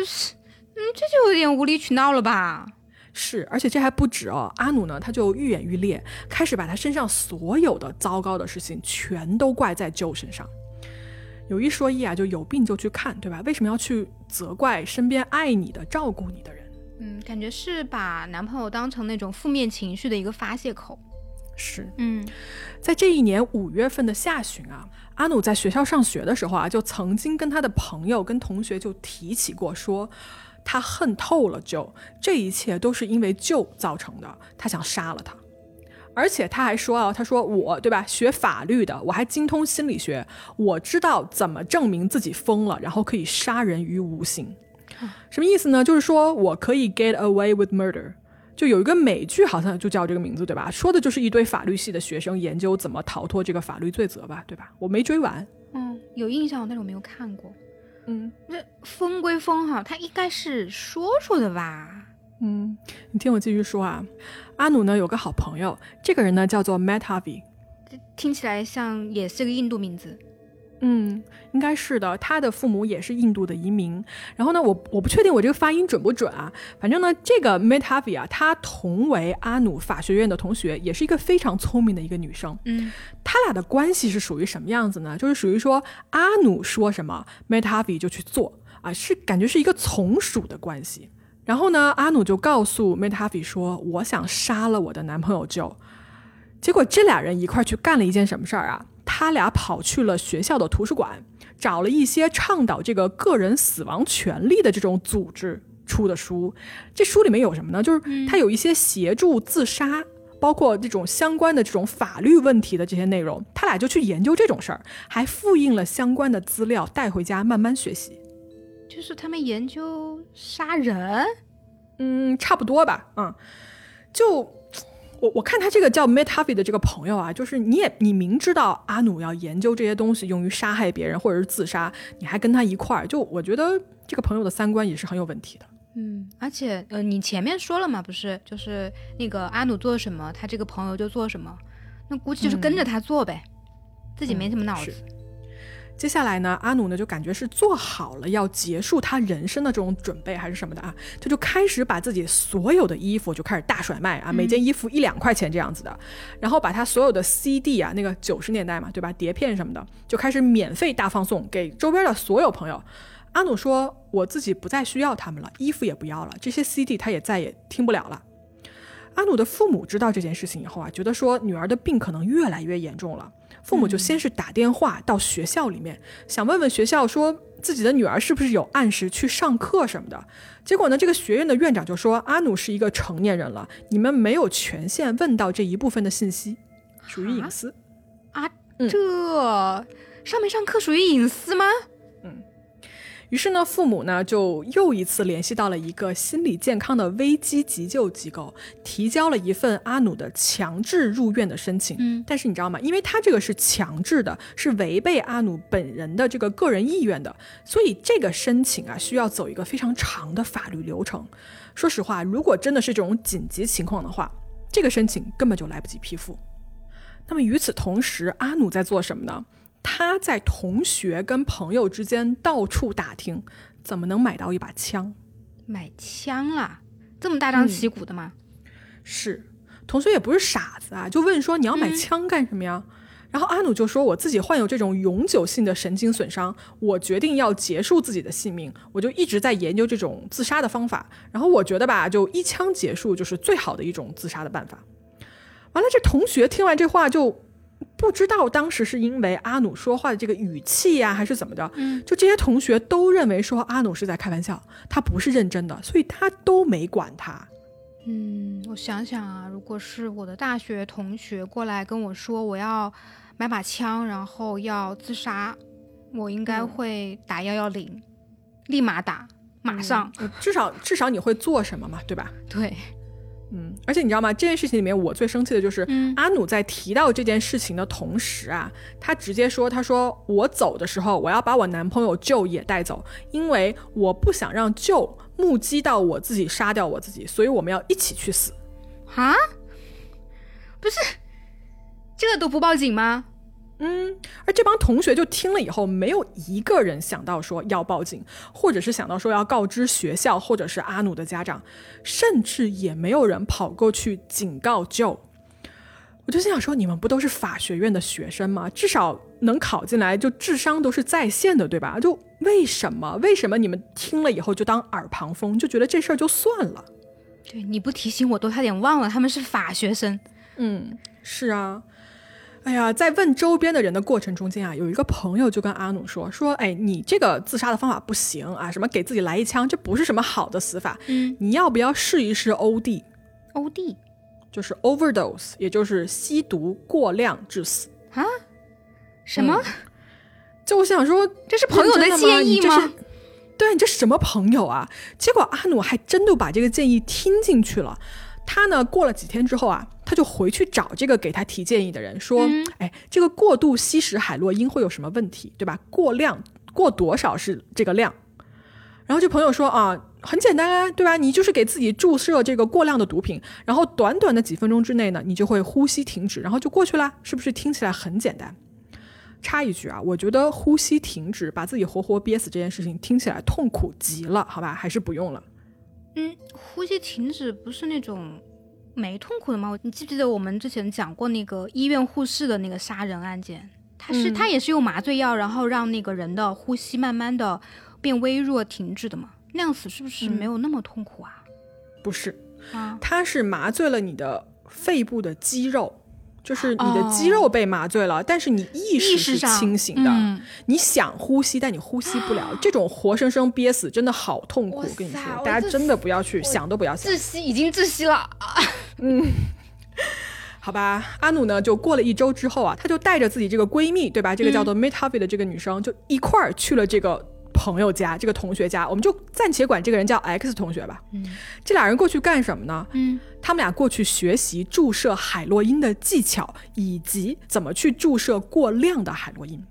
嗯，这就有点无理取闹了吧？是，而且这还不止哦。阿努呢，他就愈演愈烈，开始把他身上所有的糟糕的事情全都怪在舅身上。有一说一啊，就有病就去看，对吧？为什么要去责怪身边爱你的、照顾你的人？嗯，感觉是把男朋友当成那种负面情绪的一个发泄口。是，嗯，在这一年五月份的下旬啊，阿努在学校上学的时候啊，就曾经跟他的朋友、跟同学就提起过说。他恨透了舅，这一切都是因为舅造成的。他想杀了他，而且他还说啊，他说我对吧，学法律的，我还精通心理学，我知道怎么证明自己疯了，然后可以杀人于无形。什么意思呢？就是说我可以 get away with murder。就有一个美剧，好像就叫这个名字，对吧？说的就是一堆法律系的学生研究怎么逃脱这个法律罪责吧，对吧？我没追完，嗯，有印象，但是我没有看过。嗯，这风归风哈，他应该是说说的吧？嗯，你听我继续说啊。阿努呢有个好朋友，这个人呢叫做 Matt Harvey，听起来像也是个印度名字。嗯，应该是的。他的父母也是印度的移民。然后呢，我我不确定我这个发音准不准啊。反正呢，这个 m e t a v i 啊，她同为阿努法学院的同学，也是一个非常聪明的一个女生。嗯，他俩的关系是属于什么样子呢？就是属于说阿努说什么 m e t a v i 就去做啊，是感觉是一个从属的关系。然后呢，阿努就告诉 m e t a v i 说：“我想杀了我的男朋友 Joe。”结果这俩人一块去干了一件什么事儿啊？他俩跑去了学校的图书馆，找了一些倡导这个个人死亡权利的这种组织出的书。这书里面有什么呢？就是他有一些协助自杀，包括这种相关的这种法律问题的这些内容。他俩就去研究这种事儿，还复印了相关的资料带回家慢慢学习。就是他们研究杀人，嗯，差不多吧，嗯，就。我我看他这个叫 m e t a v i 的这个朋友啊，就是你也你明知道阿努要研究这些东西用于杀害别人或者是自杀，你还跟他一块儿，就我觉得这个朋友的三观也是很有问题的。嗯，而且呃，你前面说了嘛，不是就是那个阿努做什么，他这个朋友就做什么，那估计就是跟着他做呗，自己没什么脑子。接下来呢，阿努呢就感觉是做好了要结束他人生的这种准备还是什么的啊，他就开始把自己所有的衣服就开始大甩卖啊，每件衣服一两块钱这样子的，然后把他所有的 CD 啊，那个九十年代嘛，对吧，碟片什么的就开始免费大放送给周边的所有朋友。阿努说：“我自己不再需要他们了，衣服也不要了，这些 CD 他也再也听不了了。”阿努的父母知道这件事情以后啊，觉得说女儿的病可能越来越严重了。父母就先是打电话到学校里面，想问问学校说自己的女儿是不是有按时去上课什么的。结果呢，这个学院的院长就说阿努是一个成年人了，你们没有权限问到这一部分的信息，属于隐私。啊，这上没上课属于隐私吗？嗯。于是呢，父母呢就又一次联系到了一个心理健康的危机急救机构，提交了一份阿努的强制入院的申请。嗯，但是你知道吗？因为他这个是强制的，是违背阿努本人的这个个人意愿的，所以这个申请啊需要走一个非常长的法律流程。说实话，如果真的是这种紧急情况的话，这个申请根本就来不及批复。那么与此同时，阿努在做什么呢？他在同学跟朋友之间到处打听，怎么能买到一把枪？买枪啦？这么大张旗鼓的吗？是，同学也不是傻子啊，就问说你要买枪干什么呀？然后阿努就说我自己患有这种永久性的神经损伤，我决定要结束自己的性命，我就一直在研究这种自杀的方法。然后我觉得吧，就一枪结束就是最好的一种自杀的办法。完了，这同学听完这话就不知道当时是因为阿努说话的这个语气呀，还是怎么着？嗯，就这些同学都认为说阿努是在开玩笑，他不是认真的，所以他都没管他。嗯，我想想啊，如果是我的大学同学过来跟我说我要买把枪，然后要自杀，我应该会打幺幺零，立马打，马上。至少至少你会做什么嘛，对吧？对，嗯，而且你知道吗？这件事情里面我最生气的就是阿努在提到这件事情的同时啊，他直接说：“他说我走的时候，我要把我男朋友舅也带走，因为我不想让舅。”目击到我自己杀掉我自己，所以我们要一起去死，啊？不是，这个都不报警吗？嗯，而这帮同学就听了以后，没有一个人想到说要报警，或者是想到说要告知学校，或者是阿努的家长，甚至也没有人跑过去警告 Joe。我就心想说，你们不都是法学院的学生吗？至少能考进来，就智商都是在线的，对吧？就为什么？为什么你们听了以后就当耳旁风，就觉得这事儿就算了？对，你不提醒我都差点忘了，他们是法学生。嗯，是啊。哎呀，在问周边的人的过程中间啊，有一个朋友就跟阿努说说，哎，你这个自杀的方法不行啊，什么给自己来一枪，这不是什么好的死法。嗯，你要不要试一试 OD？OD。就是 overdose，也就是吸毒过量致死啊？什么？就我想说，这是朋友的建议吗？对你这什么朋友啊？结果阿努还真就把这个建议听进去了。他呢，过了几天之后啊，他就回去找这个给他提建议的人说：“哎，这个过度吸食海洛因会有什么问题？对吧？过量过多少是这个量？”然后这朋友说：“啊。”很简单啊，对吧？你就是给自己注射这个过量的毒品，然后短短的几分钟之内呢，你就会呼吸停止，然后就过去了，是不是听起来很简单？插一句啊，我觉得呼吸停止，把自己活活憋死这件事情听起来痛苦极了，好吧？还是不用了。嗯，呼吸停止不是那种没痛苦的吗？你记不记得我们之前讲过那个医院护士的那个杀人案件？他是他也是用麻醉药，然后让那个人的呼吸慢慢的变微弱停止的吗？那样死是不是没有那么痛苦啊？不是，啊，他是麻醉了你的肺部的肌肉，就是你的肌肉被麻醉了，但是你意识是清醒的，你想呼吸，但你呼吸不了，这种活生生憋死真的好痛苦。我跟你说，大家真的不要去想都不要想，窒息已经窒息了。嗯，好吧，阿努呢，就过了一周之后啊，他就带着自己这个闺蜜，对吧？这个叫做 m e t a v i 的这个女生，就一块儿去了这个。朋友家这个同学家，我们就暂且管这个人叫 X 同学吧。嗯，这俩人过去干什么呢？嗯，他们俩过去学习注射海洛因的技巧，以及怎么去注射过量的海洛因。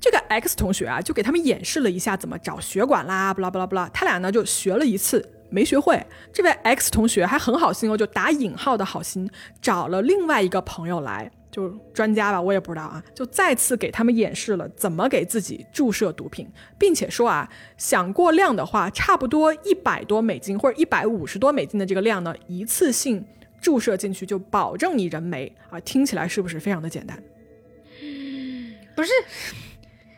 这个 X 同学啊，就给他们演示了一下怎么找血管啦，不啦不啦不啦。他俩呢就学了一次，没学会。这位 X 同学还很好心哦，就打引号的好心，找了另外一个朋友来。就专家吧，我也不知道啊，就再次给他们演示了怎么给自己注射毒品，并且说啊，想过量的话，差不多一百多美金或者一百五十多美金的这个量呢，一次性注射进去就保证你人没啊。听起来是不是非常的简单？不是，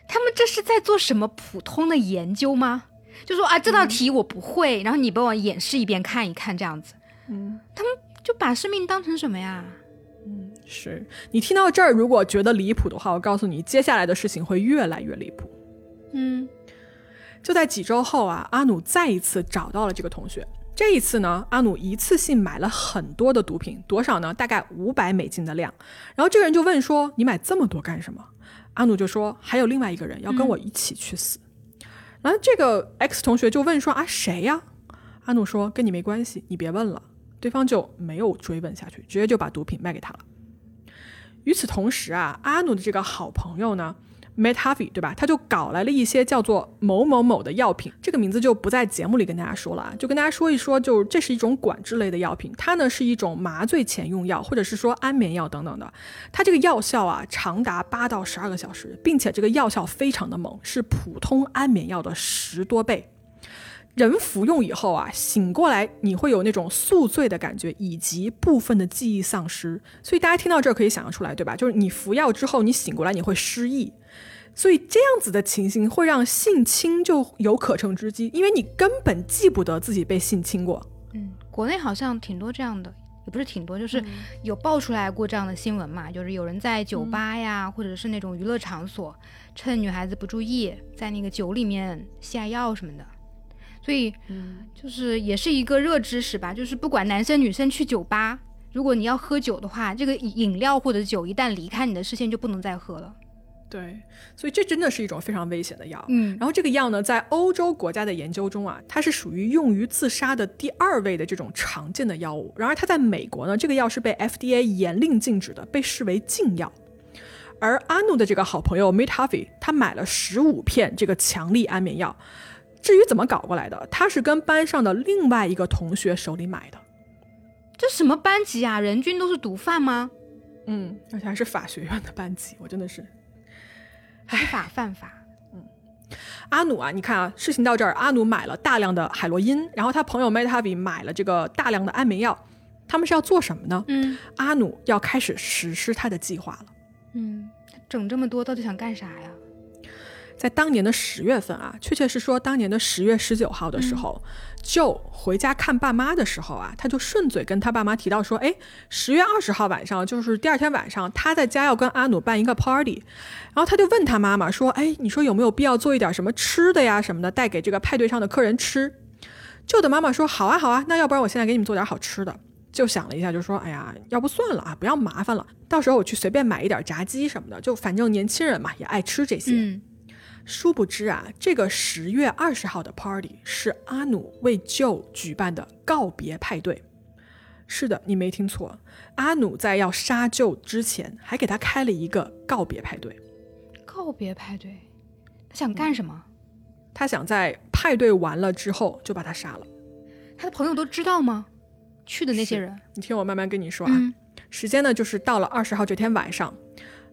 他们这是在做什么普通的研究吗？就说啊，这道题我不会，然后你帮我演示一遍看一看这样子。嗯，他们就把生命当成什么呀？嗯，是你听到这儿，如果觉得离谱的话，我告诉你，接下来的事情会越来越离谱。嗯，就在几周后啊，阿努再一次找到了这个同学。这一次呢，阿努一次性买了很多的毒品，多少呢？大概五百美金的量。然后这个人就问说：“你买这么多干什么？”阿努就说：“还有另外一个人要跟我一起去死。”然后这个 X 同学就问说啊谁呀？阿努说跟你没关系，你别问了。对方就没有追问下去，直接就把毒品卖给他了。与此同时啊，阿努的这个好朋友呢，Matt Harvey，对吧？他就搞来了一些叫做某某某的药品，这个名字就不在节目里跟大家说了，就跟大家说一说，就这是一种管制类的药品，它呢是一种麻醉前用药，或者是说安眠药等等的。它这个药效啊长达八到十二个小时，并且这个药效非常的猛，是普通安眠药的十多倍。人服用以后啊，醒过来你会有那种宿醉的感觉，以及部分的记忆丧失。所以大家听到这儿可以想象出来，对吧？就是你服药之后，你醒过来你会失忆，所以这样子的情形会让性侵就有可乘之机，因为你根本记不得自己被性侵过。嗯，国内好像挺多这样的，也不是挺多，就是有爆出来过这样的新闻嘛，就是有人在酒吧呀，或者是那种娱乐场所，趁女孩子不注意，在那个酒里面下药什么的。所以，就是也是一个热知识吧。就是不管男生女生去酒吧，如果你要喝酒的话，这个饮料或者酒一旦离开你的视线，就不能再喝了。对，所以这真的是一种非常危险的药。嗯，然后这个药呢，在欧洲国家的研究中啊，它是属于用于自杀的第二位的这种常见的药物。然而，它在美国呢，这个药是被 FDA 严令禁止的，被视为禁药。而阿努的这个好朋友 Meet Harvey，他买了十五片这个强力安眠药。至于怎么搞过来的，他是跟班上的另外一个同学手里买的。这什么班级啊？人均都是毒贩吗？嗯，而且还是法学院的班级，我真的是非法犯法。嗯，阿努啊，你看啊，事情到这儿，阿努买了大量的海洛因，然后他朋友 Metavi 买了这个大量的安眠药，他们是要做什么呢？嗯，阿努要开始实施他的计划了。嗯，整这么多到底想干啥呀？在当年的十月份啊，确切是说当年的十月十九号的时候，就回家看爸妈的时候啊，他就顺嘴跟他爸妈提到说，哎，十月二十号晚上，就是第二天晚上，他在家要跟阿努办一个 party，然后他就问他妈妈说，哎，你说有没有必要做一点什么吃的呀什么的，带给这个派对上的客人吃？舅的妈妈说，好啊好啊，那要不然我现在给你们做点好吃的。就想了一下，就说，哎呀，要不算了啊，不要麻烦了，到时候我去随便买一点炸鸡什么的，就反正年轻人嘛，也爱吃这些。殊不知啊，这个十月二十号的 party 是阿努为舅举办的告别派对。是的，你没听错，阿努在要杀舅之前，还给他开了一个告别派对。告别派对，他想干什么？他想在派对完了之后就把他杀了。他的朋友都知道吗？去的那些人，你听我慢慢跟你说啊。时间呢，就是到了二十号这天晚上。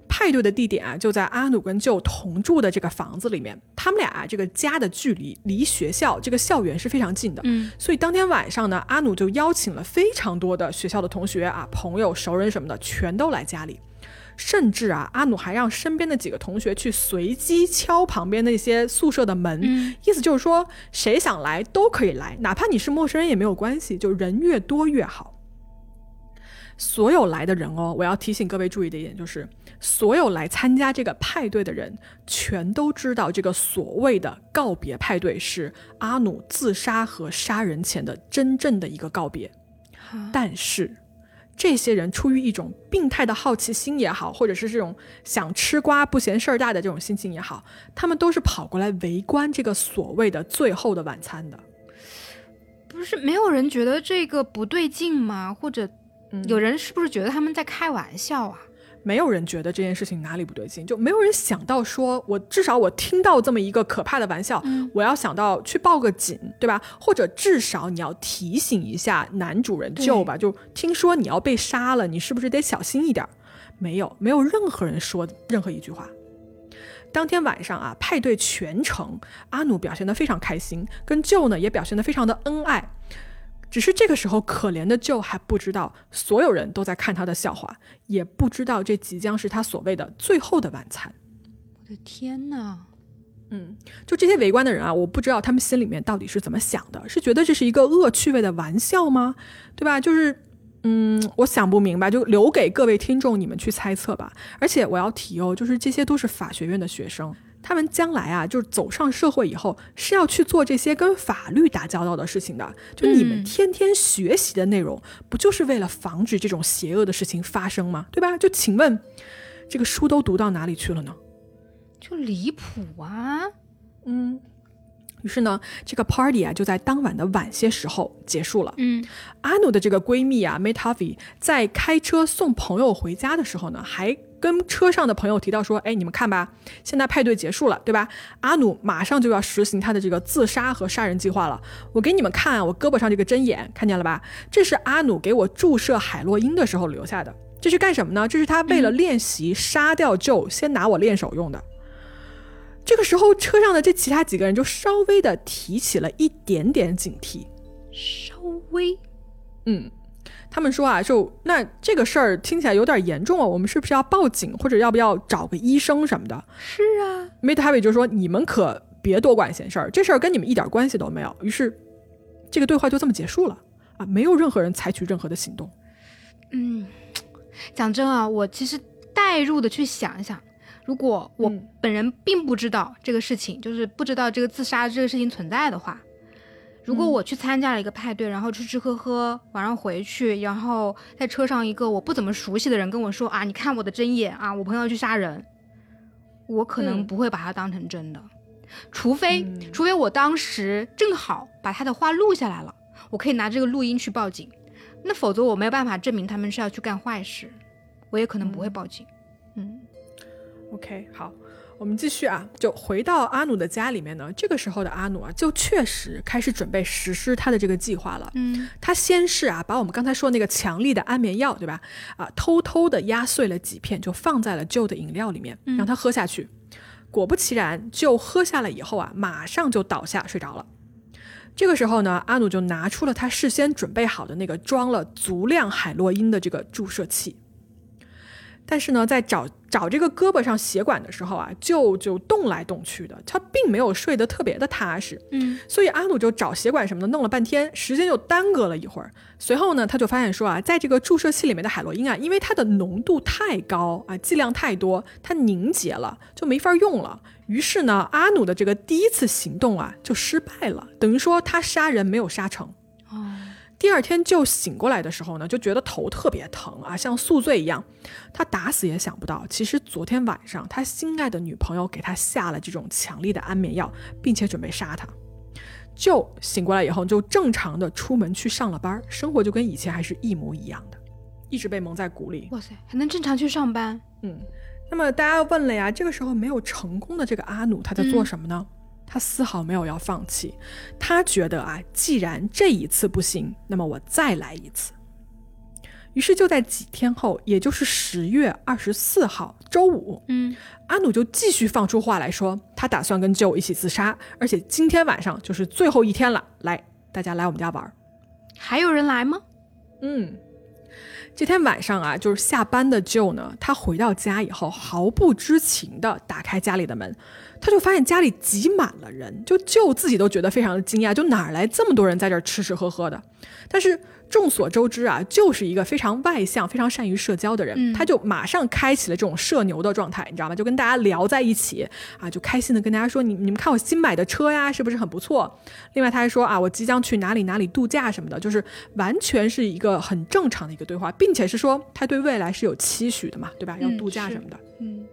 派对的地点啊，就在阿努跟舅同住的这个房子里面。他们俩啊这个家的距离离学校这个校园是非常近的。嗯，所以当天晚上呢，阿努就邀请了非常多的学校的同学啊、朋友、熟人什么的，全都来家里。甚至啊，阿努还让身边的几个同学去随机敲旁边那些宿舍的门，意思就是说，谁想来都可以来，哪怕你是陌生人也没有关系，就人越多越好。所有来的人哦，我要提醒各位注意的一点就是，所有来参加这个派对的人，全都知道这个所谓的告别派对是阿努自杀和杀人前的真正的一个告别。但是，这些人出于一种病态的好奇心也好，或者是这种想吃瓜不嫌事儿大的这种心情也好，他们都是跑过来围观这个所谓的最后的晚餐的。不是没有人觉得这个不对劲吗？或者？有人是不是觉得他们在开玩笑啊？没有人觉得这件事情哪里不对劲，就没有人想到说，我至少我听到这么一个可怕的玩笑，我要想到去报个警，对吧？或者至少你要提醒一下男主人救吧，就听说你要被杀了，你是不是得小心一点？没有，没有任何人说任何一句话。当天晚上啊，派对全程，阿努表现得非常开心，跟舅呢也表现得非常的恩爱。只是这个时候，可怜的舅还不知道，所有人都在看他的笑话，也不知道这即将是他所谓的最后的晚餐。我的天哪！嗯，就这些围观的人啊，我不知道他们心里面到底是怎么想的，是觉得这是一个恶趣味的玩笑吗？对吧？就是，嗯，我想不明白，就留给各位听众你们去猜测吧。而且我要提哦，就是这些都是法学院的学生。他们将来啊，就是走上社会以后，是要去做这些跟法律打交道的事情的。就你们天天学习的内容，不就是为了防止这种邪恶的事情发生吗？对吧？就请问，这个书都读到哪里去了呢？就离谱啊！嗯，于是呢，这个 party 啊就在当晚的晚些时候结束了。嗯，阿努的这个闺蜜啊 m a t a v i 在开车送朋友回家的时候呢，还跟车上的朋友提到说：“哎，你们看吧，现在派对结束了，对吧？阿努马上就要实行他的这个自杀和杀人计划了。我给你们看我胳膊上这个针眼，看见了吧？这是阿努给我注射海洛因的时候留下的。这是干什么呢？这是他为了练习杀掉 Joe，先拿我练手用的。”这个时候，车上的这其他几个人就稍微的提起了一点点警惕，稍微，嗯，他们说啊，就那这个事儿听起来有点严重啊，我们是不是要报警，或者要不要找个医生什么的？是啊 m a t e Heavy 就说你们可别多管闲事儿，这事儿跟你们一点关系都没有。于是，这个对话就这么结束了啊，没有任何人采取任何的行动。嗯，讲真啊，我其实代入的去想一想。如果我本人并不知道这个事情，就是不知道这个自杀这个事情存在的话，如果我去参加了一个派对，然后吃吃喝喝，晚上回去，然后在车上一个我不怎么熟悉的人跟我说啊，你看我的针眼啊，我朋友要去杀人，我可能不会把它当成真的，除非除非我当时正好把他的话录下来了，我可以拿这个录音去报警，那否则我没有办法证明他们是要去干坏事，我也可能不会报警，嗯。OK，好，我们继续啊，就回到阿努的家里面呢。这个时候的阿努啊，就确实开始准备实施他的这个计划了。嗯，他先是啊，把我们刚才说那个强力的安眠药，对吧？啊，偷偷的压碎了几片，就放在了旧的饮料里面，让他喝下去。果不其然，就喝下了以后啊，马上就倒下睡着了。这个时候呢，阿努就拿出了他事先准备好的那个装了足量海洛因的这个注射器。但是呢，在找找这个胳膊上血管的时候啊，就就动来动去的，他并没有睡得特别的踏实。嗯，所以阿努就找血管什么的弄了半天，时间就耽搁了一会儿。随后呢，他就发现说啊，在这个注射器里面的海洛因啊，因为它的浓度太高啊，剂量太多，它凝结了，就没法用了。于是呢，阿努的这个第一次行动啊，就失败了，等于说他杀人没有杀成。哦。第二天就醒过来的时候呢，就觉得头特别疼啊，像宿醉一样。他打死也想不到，其实昨天晚上他心爱的女朋友给他下了这种强力的安眠药，并且准备杀他。就醒过来以后，就正常的出门去上了班，生活就跟以前还是一模一样的，一直被蒙在鼓里。哇塞，还能正常去上班？嗯。那么大家问了呀，这个时候没有成功的这个阿努他在做什么呢？他丝毫没有要放弃，他觉得啊，既然这一次不行，那么我再来一次。于是就在几天后，也就是十月二十四号周五，嗯，阿努就继续放出话来说，他打算跟 Joe 一起自杀，而且今天晚上就是最后一天了，来，大家来我们家玩。还有人来吗？嗯，这天晚上啊，就是下班的 Joe 呢，他回到家以后，毫不知情的打开家里的门。他就发现家里挤满了人，就舅自己都觉得非常的惊讶，就哪来这么多人在这儿吃吃喝喝的？但是众所周知啊，就是一个非常外向、非常善于社交的人，他就马上开启了这种社牛的状态，你知道吗？就跟大家聊在一起啊，就开心的跟大家说：“你你们看我新买的车呀，是不是很不错？”另外他还说啊，我即将去哪里哪里度假什么的，就是完全是一个很正常的一个对话，并且是说他对未来是有期许的嘛，对吧？要度假什么的，嗯，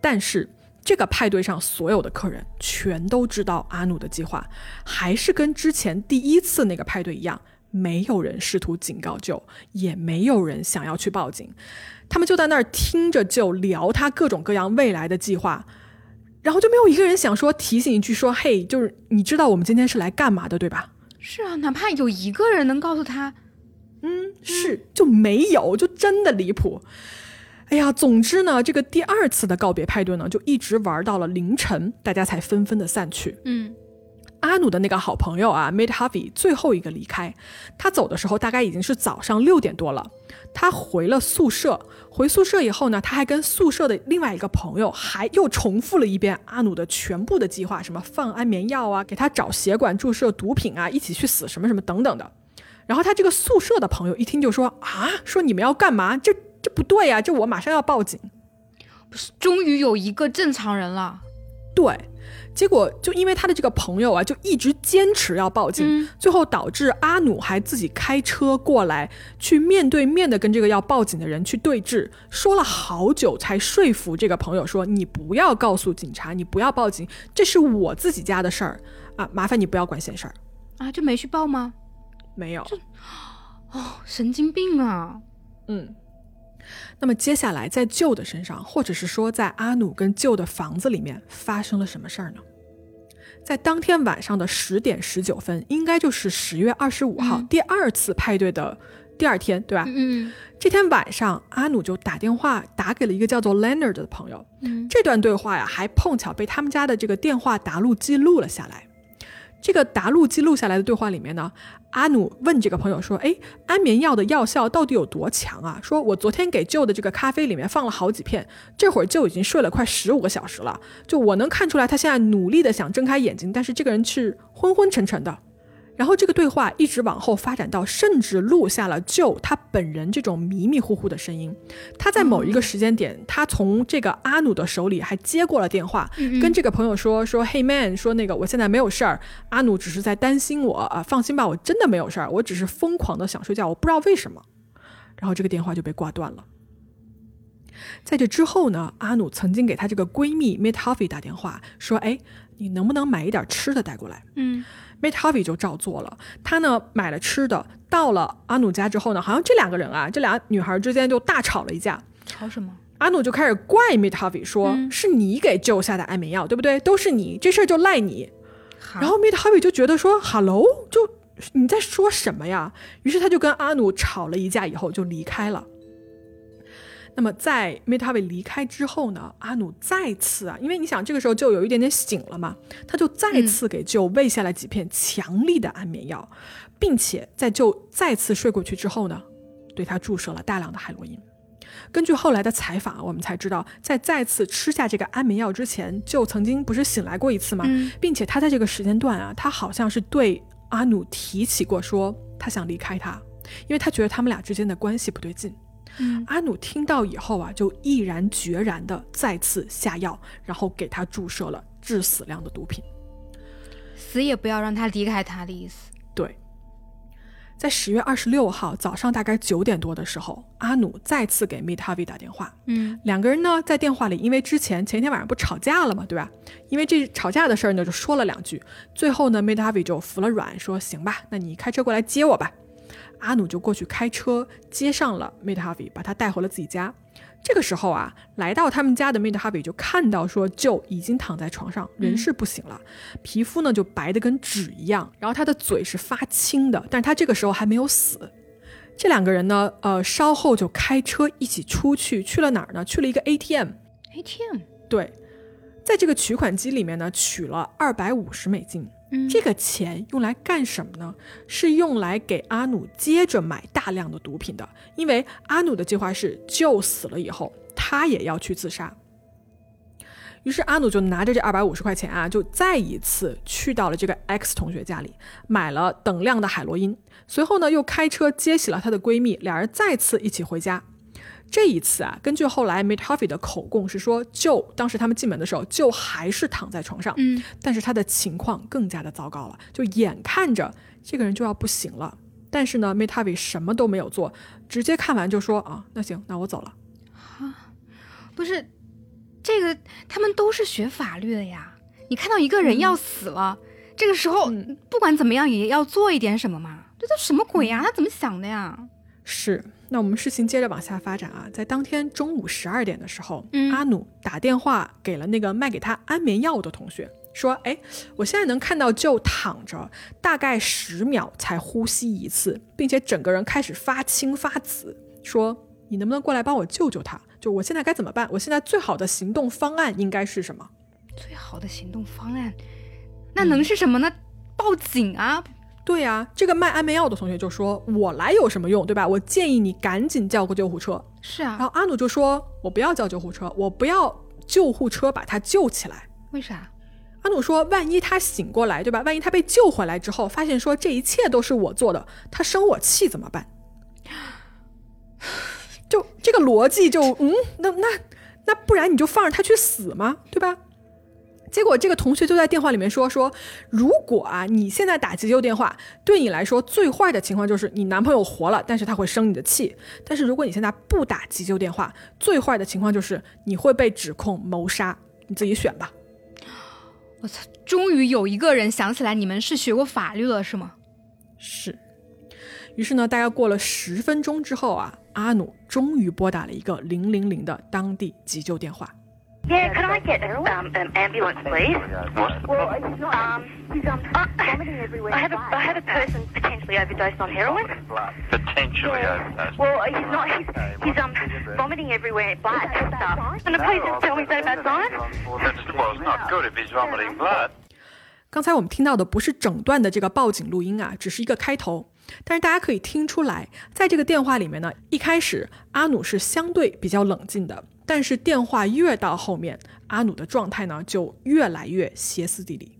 但是。这个派对上所有的客人全都知道阿努的计划，还是跟之前第一次那个派对一样，没有人试图警告舅，也没有人想要去报警，他们就在那儿听着舅聊他各种各样未来的计划，然后就没有一个人想说提醒一句说：“嘿，就是你知道我们今天是来干嘛的，对吧？”是啊，哪怕有一个人能告诉他，嗯，是就没有，就真的离谱。哎呀，总之呢，这个第二次的告别派对呢，就一直玩到了凌晨，大家才纷纷的散去。嗯，阿努的那个好朋友啊，Made Harvey 最后一个离开，他走的时候大概已经是早上六点多了。他回了宿舍，回宿舍以后呢，他还跟宿舍的另外一个朋友还又重复了一遍阿努的全部的计划，什么放安眠药啊，给他找血管注射毒品啊，一起去死什么什么等等的。然后他这个宿舍的朋友一听就说啊，说你们要干嘛？这。这不对呀！这我马上要报警。不是，终于有一个正常人了。对，结果就因为他的这个朋友啊，就一直坚持要报警，最后导致阿努还自己开车过来，去面对面的跟这个要报警的人去对峙，说了好久才说服这个朋友说：“你不要告诉警察，你不要报警，这是我自己家的事儿。”啊，麻烦你不要管闲事儿啊，就没去报吗？没有，哦，神经病啊！嗯，那么接下来在旧的身上，或者是说在阿努跟旧的房子里面发生了什么事儿呢？在当天晚上的十点十九分，应该就是十月二十五号第二次派对的第二天，对吧？嗯，这天晚上，阿努就打电话打给了一个叫做 Leonard 的朋友。嗯，这段对话呀，还碰巧被他们家的这个电话答录记录了下来。这个答录记录下来的对话里面呢，阿努问这个朋友说：“哎，安眠药的药效到底有多强啊？”说：“我昨天给舅的这个咖啡里面放了好几片，这会儿舅已经睡了快十五个小时了。就我能看出来，他现在努力的想睁开眼睛，但是这个人是昏昏沉沉的。”然后这个对话一直往后发展到，甚至录下了就他本人这种迷迷糊糊的声音。他在某一个时间点，他从这个阿努的手里还接过了电话，跟这个朋友说说：“Hey man，说那个我现在没有事儿，阿努只是在担心我啊，放心吧，我真的没有事儿，我只是疯狂的想睡觉，我不知道为什么。”然后这个电话就被挂断了。在这之后呢，阿努曾经给他这个闺蜜 Harvey 打电话说：“哎，你能不能买一点吃的带过来？”嗯。Mate Harvey 就照做了，他呢买了吃的，到了阿努家之后呢，好像这两个人啊，这俩女孩之间就大吵了一架。吵什么？阿努就开始怪 Mate Harvey 说：“是你给救下的安眠药，对不对？都是你，这事儿就赖你。”然后 Mate Harvey 就觉得说：“Hello，就你在说什么呀？”于是他就跟阿努吵了一架，以后就离开了。那么在 m e t a v i 离开之后呢，阿努再次啊，因为你想这个时候就有一点点醒了嘛，他就再次给舅喂下了几片强力的安眠药，并且在舅再次睡过去之后呢，对他注射了大量的海洛因。根据后来的采访，我们才知道，在再次吃下这个安眠药之前，就曾经不是醒来过一次吗？并且他在这个时间段啊，他好像是对阿努提起过说他想离开他，因为他觉得他们俩之间的关系不对劲。阿努听到以后啊，就毅然决然的再次下药，然后给他注射了致死量的毒品，死也不要让他离开他的意思。对，在十月二十六号早上大概九点多的时候，阿努再次给 Meet Harvey 打电话。嗯，两个人呢在电话里，因为之前前一天晚上不吵架了嘛，对吧？因为这吵架的事儿呢，就说了两句。最后呢，Meet Harvey 就服了软，说行吧，那你开车过来接我吧。阿努就过去开车接上了 Mid Harvey，把他带回了自己家。这个时候啊，来到他们家的 Mid Harvey 就看到说，就已经躺在床上，人事不行了，皮肤呢就白的跟纸一样，然后他的嘴是发青的，但是他这个时候还没有死。这两个人呢，呃，稍后就开车一起出去，去了哪儿呢？去了一个 ATM。ATM 对，在这个取款机里面呢，取了二百五十美金。这个钱用来干什么呢？是用来给阿努接着买大量的毒品的。因为阿努的计划是，就死了以后，他也要去自杀。于是阿努就拿着这二百五十块钱啊，就再一次去到了这个 X 同学家里，买了等量的海洛因。随后呢，又开车接起了她的闺蜜，俩人再次一起回家。这一次啊，根据后来 Harvey 的口供是说，就当时他们进门的时候，就还是躺在床上，嗯，但是他的情况更加的糟糕了，就眼看着这个人就要不行了，但是呢 Harvey 什么都没有做，直接看完就说啊，那行，那我走了。啊，不是，这个他们都是学法律的呀，你看到一个人要死了，这个时候不管怎么样也要做一点什么嘛，这都什么鬼呀？他怎么想的呀？是。那我们事情接着往下发展啊，在当天中午十二点的时候，嗯，阿努打电话给了那个卖给他安眠药的同学，说：“哎，我现在能看到就躺着，大概十秒才呼吸一次，并且整个人开始发青发紫。说你能不能过来帮我救救他？就我现在该怎么办？我现在最好的行动方案应该是什么？最好的行动方案，那能是什么呢？报警啊！”对呀，这个卖安眠药的同学就说：“我来有什么用，对吧？我建议你赶紧叫个救护车。”是啊，然后阿努就说：“我不要叫救护车，我不要救护车把他救起来。为啥？”阿努说：“万一他醒过来，对吧？万一他被救回来之后，发现说这一切都是我做的，他生我气怎么办？” 就这个逻辑就嗯，那那那不然你就放着他去死吗？对吧？结果这个同学就在电话里面说说，如果啊你现在打急救电话，对你来说最坏的情况就是你男朋友活了，但是他会生你的气；但是如果你现在不打急救电话，最坏的情况就是你会被指控谋杀，你自己选吧。我操！终于有一个人想起来，你们是学过法律了是吗？是。于是呢，大概过了十分钟之后啊，阿努终于拨打了一个零零零的当地急救电话。Yeah, could I get um, an ambulance, please? What? Well, um, he's um, uh, I have a I have a person potentially overdosed on heroin. Potentially overdosed. Well, he's not. He's, he's um vomiting everywhere, blood and stuff. And the police just tell me bad sign. That's, well, it's not good if he's vomiting blood. 刚才我们听到的不是整段的这个报警录音啊，只是一个开头。但是大家可以听出来，在这个电话里面呢，一开始阿努是相对比较冷静的，但是电话越到后面，阿努的状态呢就越来越歇斯底里。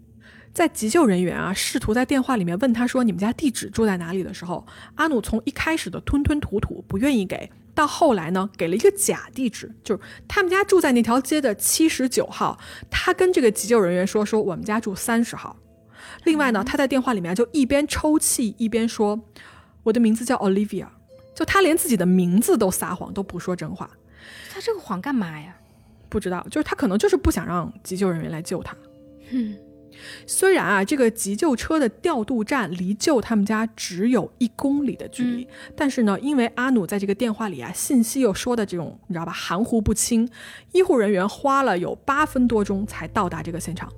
在急救人员啊试图在电话里面问他说你们家地址住在哪里的时候，阿努从一开始的吞吞吐吐不愿意给，到后来呢给了一个假地址，就是他们家住在那条街的七十九号。他跟这个急救人员说说我们家住三十号。另外呢，他在电话里面就一边抽泣一边说：“我的名字叫 Olivia。”就他连自己的名字都撒谎，都不说真话。他这个谎干嘛呀？不知道，就是他可能就是不想让急救人员来救他。嗯。虽然啊，这个急救车的调度站离救他们家只有一公里的距离，但是呢，因为阿努在这个电话里啊，信息又说的这种，你知道吧，含糊不清，医护人员花了有八分多钟才到达这个现场。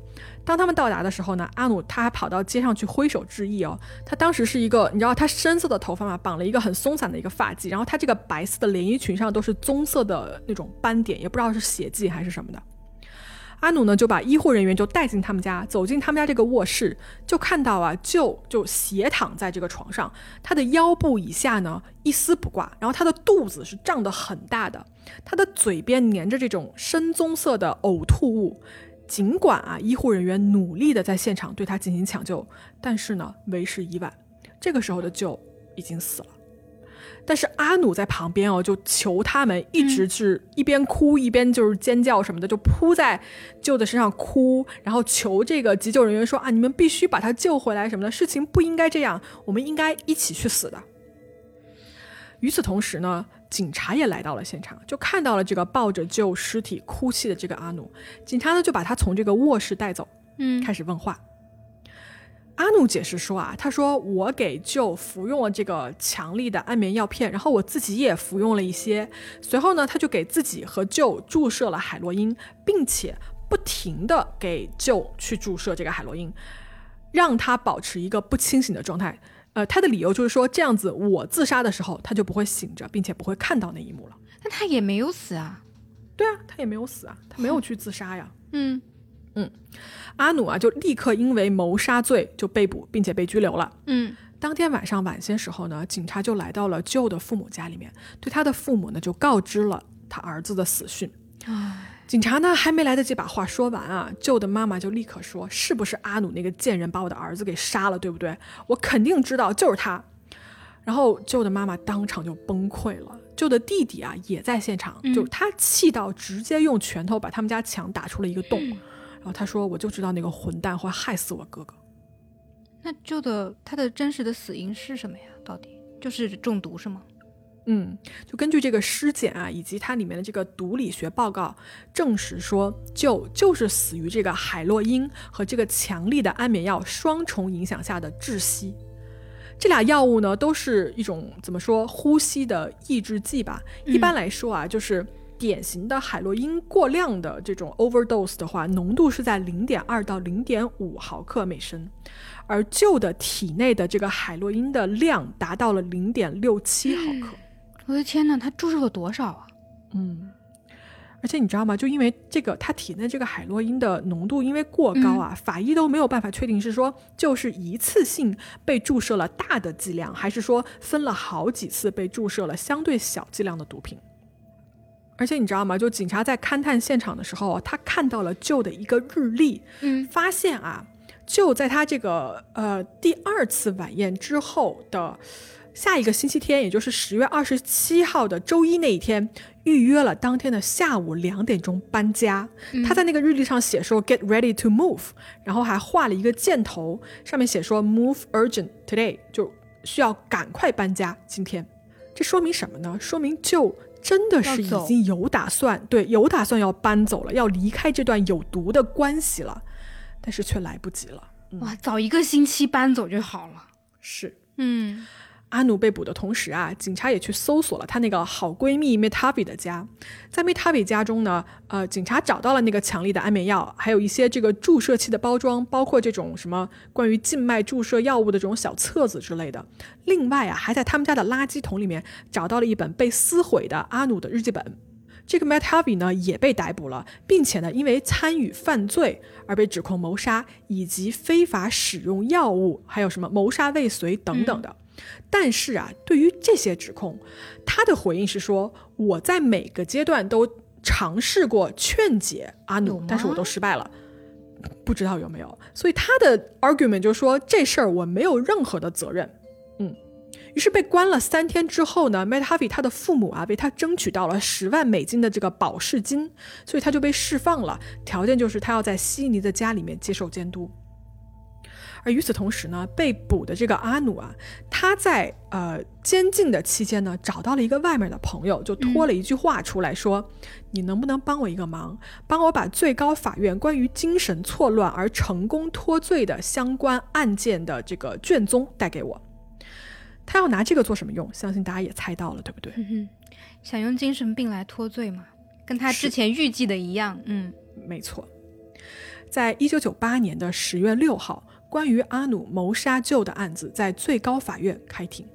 当他们到达的时候呢，阿努他还跑到街上去挥手致意哦。他当时是一个，你知道他深色的头发嘛，绑了一个很松散的一个发髻，然后他这个白色的连衣裙上都是棕色的那种斑点，也不知道是血迹还是什么的。阿努呢就把医护人员就带进他们家，走进他们家这个卧室，就看到啊，就就斜躺在这个床上，他的腰部以下呢一丝不挂，然后他的肚子是胀得很大的，他的嘴边粘着这种深棕色的呕吐物。尽管啊，医护人员努力的在现场对他进行抢救，但是呢为时已晚，这个时候的舅已经死了。但是阿努在旁边哦，就求他们，一直是一边哭一边就是尖叫什么的，就扑在舅的身上哭，然后求这个急救人员说啊，你们必须把他救回来什么的，事情不应该这样，我们应该一起去死的。与此同时呢，警察也来到了现场，就看到了这个抱着舅尸体哭泣的这个阿努，警察呢就把他从这个卧室带走，嗯，开始问话。阿努解释说啊，他说我给舅服用了这个强力的安眠药片，然后我自己也服用了一些。随后呢，他就给自己和舅注射了海洛因，并且不停的给舅去注射这个海洛因，让他保持一个不清醒的状态。呃，他的理由就是说，这样子我自杀的时候他就不会醒着，并且不会看到那一幕了。但他也没有死啊。对啊，他也没有死啊，他没有去自杀呀。嗯。嗯，阿努啊，就立刻因为谋杀罪就被捕，并且被拘留了。嗯，当天晚上晚些时候呢，警察就来到了旧的父母家里面，对他的父母呢就告知了他儿子的死讯。警察呢还没来得及把话说完啊，舅的妈妈就立刻说：“是不是阿努那个贱人把我的儿子给杀了，对不对？我肯定知道，就是他。”然后舅的妈妈当场就崩溃了。舅的弟弟啊也在现场，就他气到直接用拳头把他们家墙打出了一个洞。然后他说：“我就知道那个混蛋会害死我哥哥。”那舅的他的真实的死因是什么呀？到底就是中毒是吗？嗯，就根据这个尸检啊，以及它里面的这个毒理学报告，证实说就就是死于这个海洛因和这个强力的安眠药双重影响下的窒息。这俩药物呢，都是一种怎么说呼吸的抑制剂吧？一般来说啊，就是。典型的海洛因过量的这种 overdose 的话，浓度是在零点二到零点五毫克每升，而旧的体内的这个海洛因的量达到了零点六七毫克。我的天哪，他注射了多少啊？嗯，而且你知道吗？就因为这个，他体内这个海洛因的浓度因为过高啊，法医都没有办法确定是说就是一次性被注射了大的剂量，还是说分了好几次被注射了相对小剂量的毒品。而且你知道吗？就警察在勘探现场的时候，他看到了旧的一个日历，嗯，发现啊，就在他这个呃第二次晚宴之后的下一个星期天，也就是十月二十七号的周一那一天，预约了当天的下午两点钟搬家。他在那个日历上写说 “Get ready to move”，然后还画了一个箭头，上面写说 “Move urgent today”，就需要赶快搬家。今天，这说明什么呢？说明就。真的是已经有打算，对，有打算要搬走了，要离开这段有毒的关系了。但是却来不及了。哇，早一个星期搬走就好了。是，嗯。阿努被捕的同时啊，警察也去搜索了她那个好闺蜜 Metavi 的家。在 Metavi 家中呢，呃，警察找到了那个强力的安眠药，还有一些这个注射器的包装，包括这种什么关于静脉注射药物的这种小册子之类的。另外啊，还在他们家的垃圾桶里面找到了一本被撕毁的阿努的日记本。这个 Metavi 呢也被逮捕了，并且呢，因为参与犯罪而被指控谋杀以及非法使用药物，还有什么谋杀未遂等等的。但是啊，对于这些指控，他的回应是说：“我在每个阶段都尝试过劝解阿努，但是我都失败了，不知道有没有。”所以他的 argument 就是说这事儿我没有任何的责任。嗯，于是被关了三天之后呢 m a t h a v y 他的父母啊为他争取到了十万美金的这个保释金，所以他就被释放了，条件就是他要在悉尼的家里面接受监督。而与此同时呢，被捕的这个阿努啊，他在呃监禁的期间呢，找到了一个外面的朋友，就托了一句话出来说：“你能不能帮我一个忙，帮我把最高法院关于精神错乱而成功脱罪的相关案件的这个卷宗带给我？”他要拿这个做什么用？相信大家也猜到了，对不对？想用精神病来脱罪嘛？跟他之前预计的一样。嗯，没错。在一九九八年的十月六号。关于阿努谋杀舅的案子在最高法院开庭。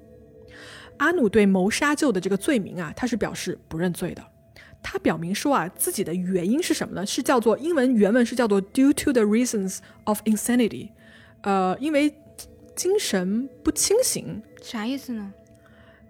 阿努对谋杀舅的这个罪名啊，他是表示不认罪的。他表明说啊，自己的原因是什么呢？是叫做英文原文是叫做 due to the reasons of insanity，呃，因为精神不清醒。啥意思呢？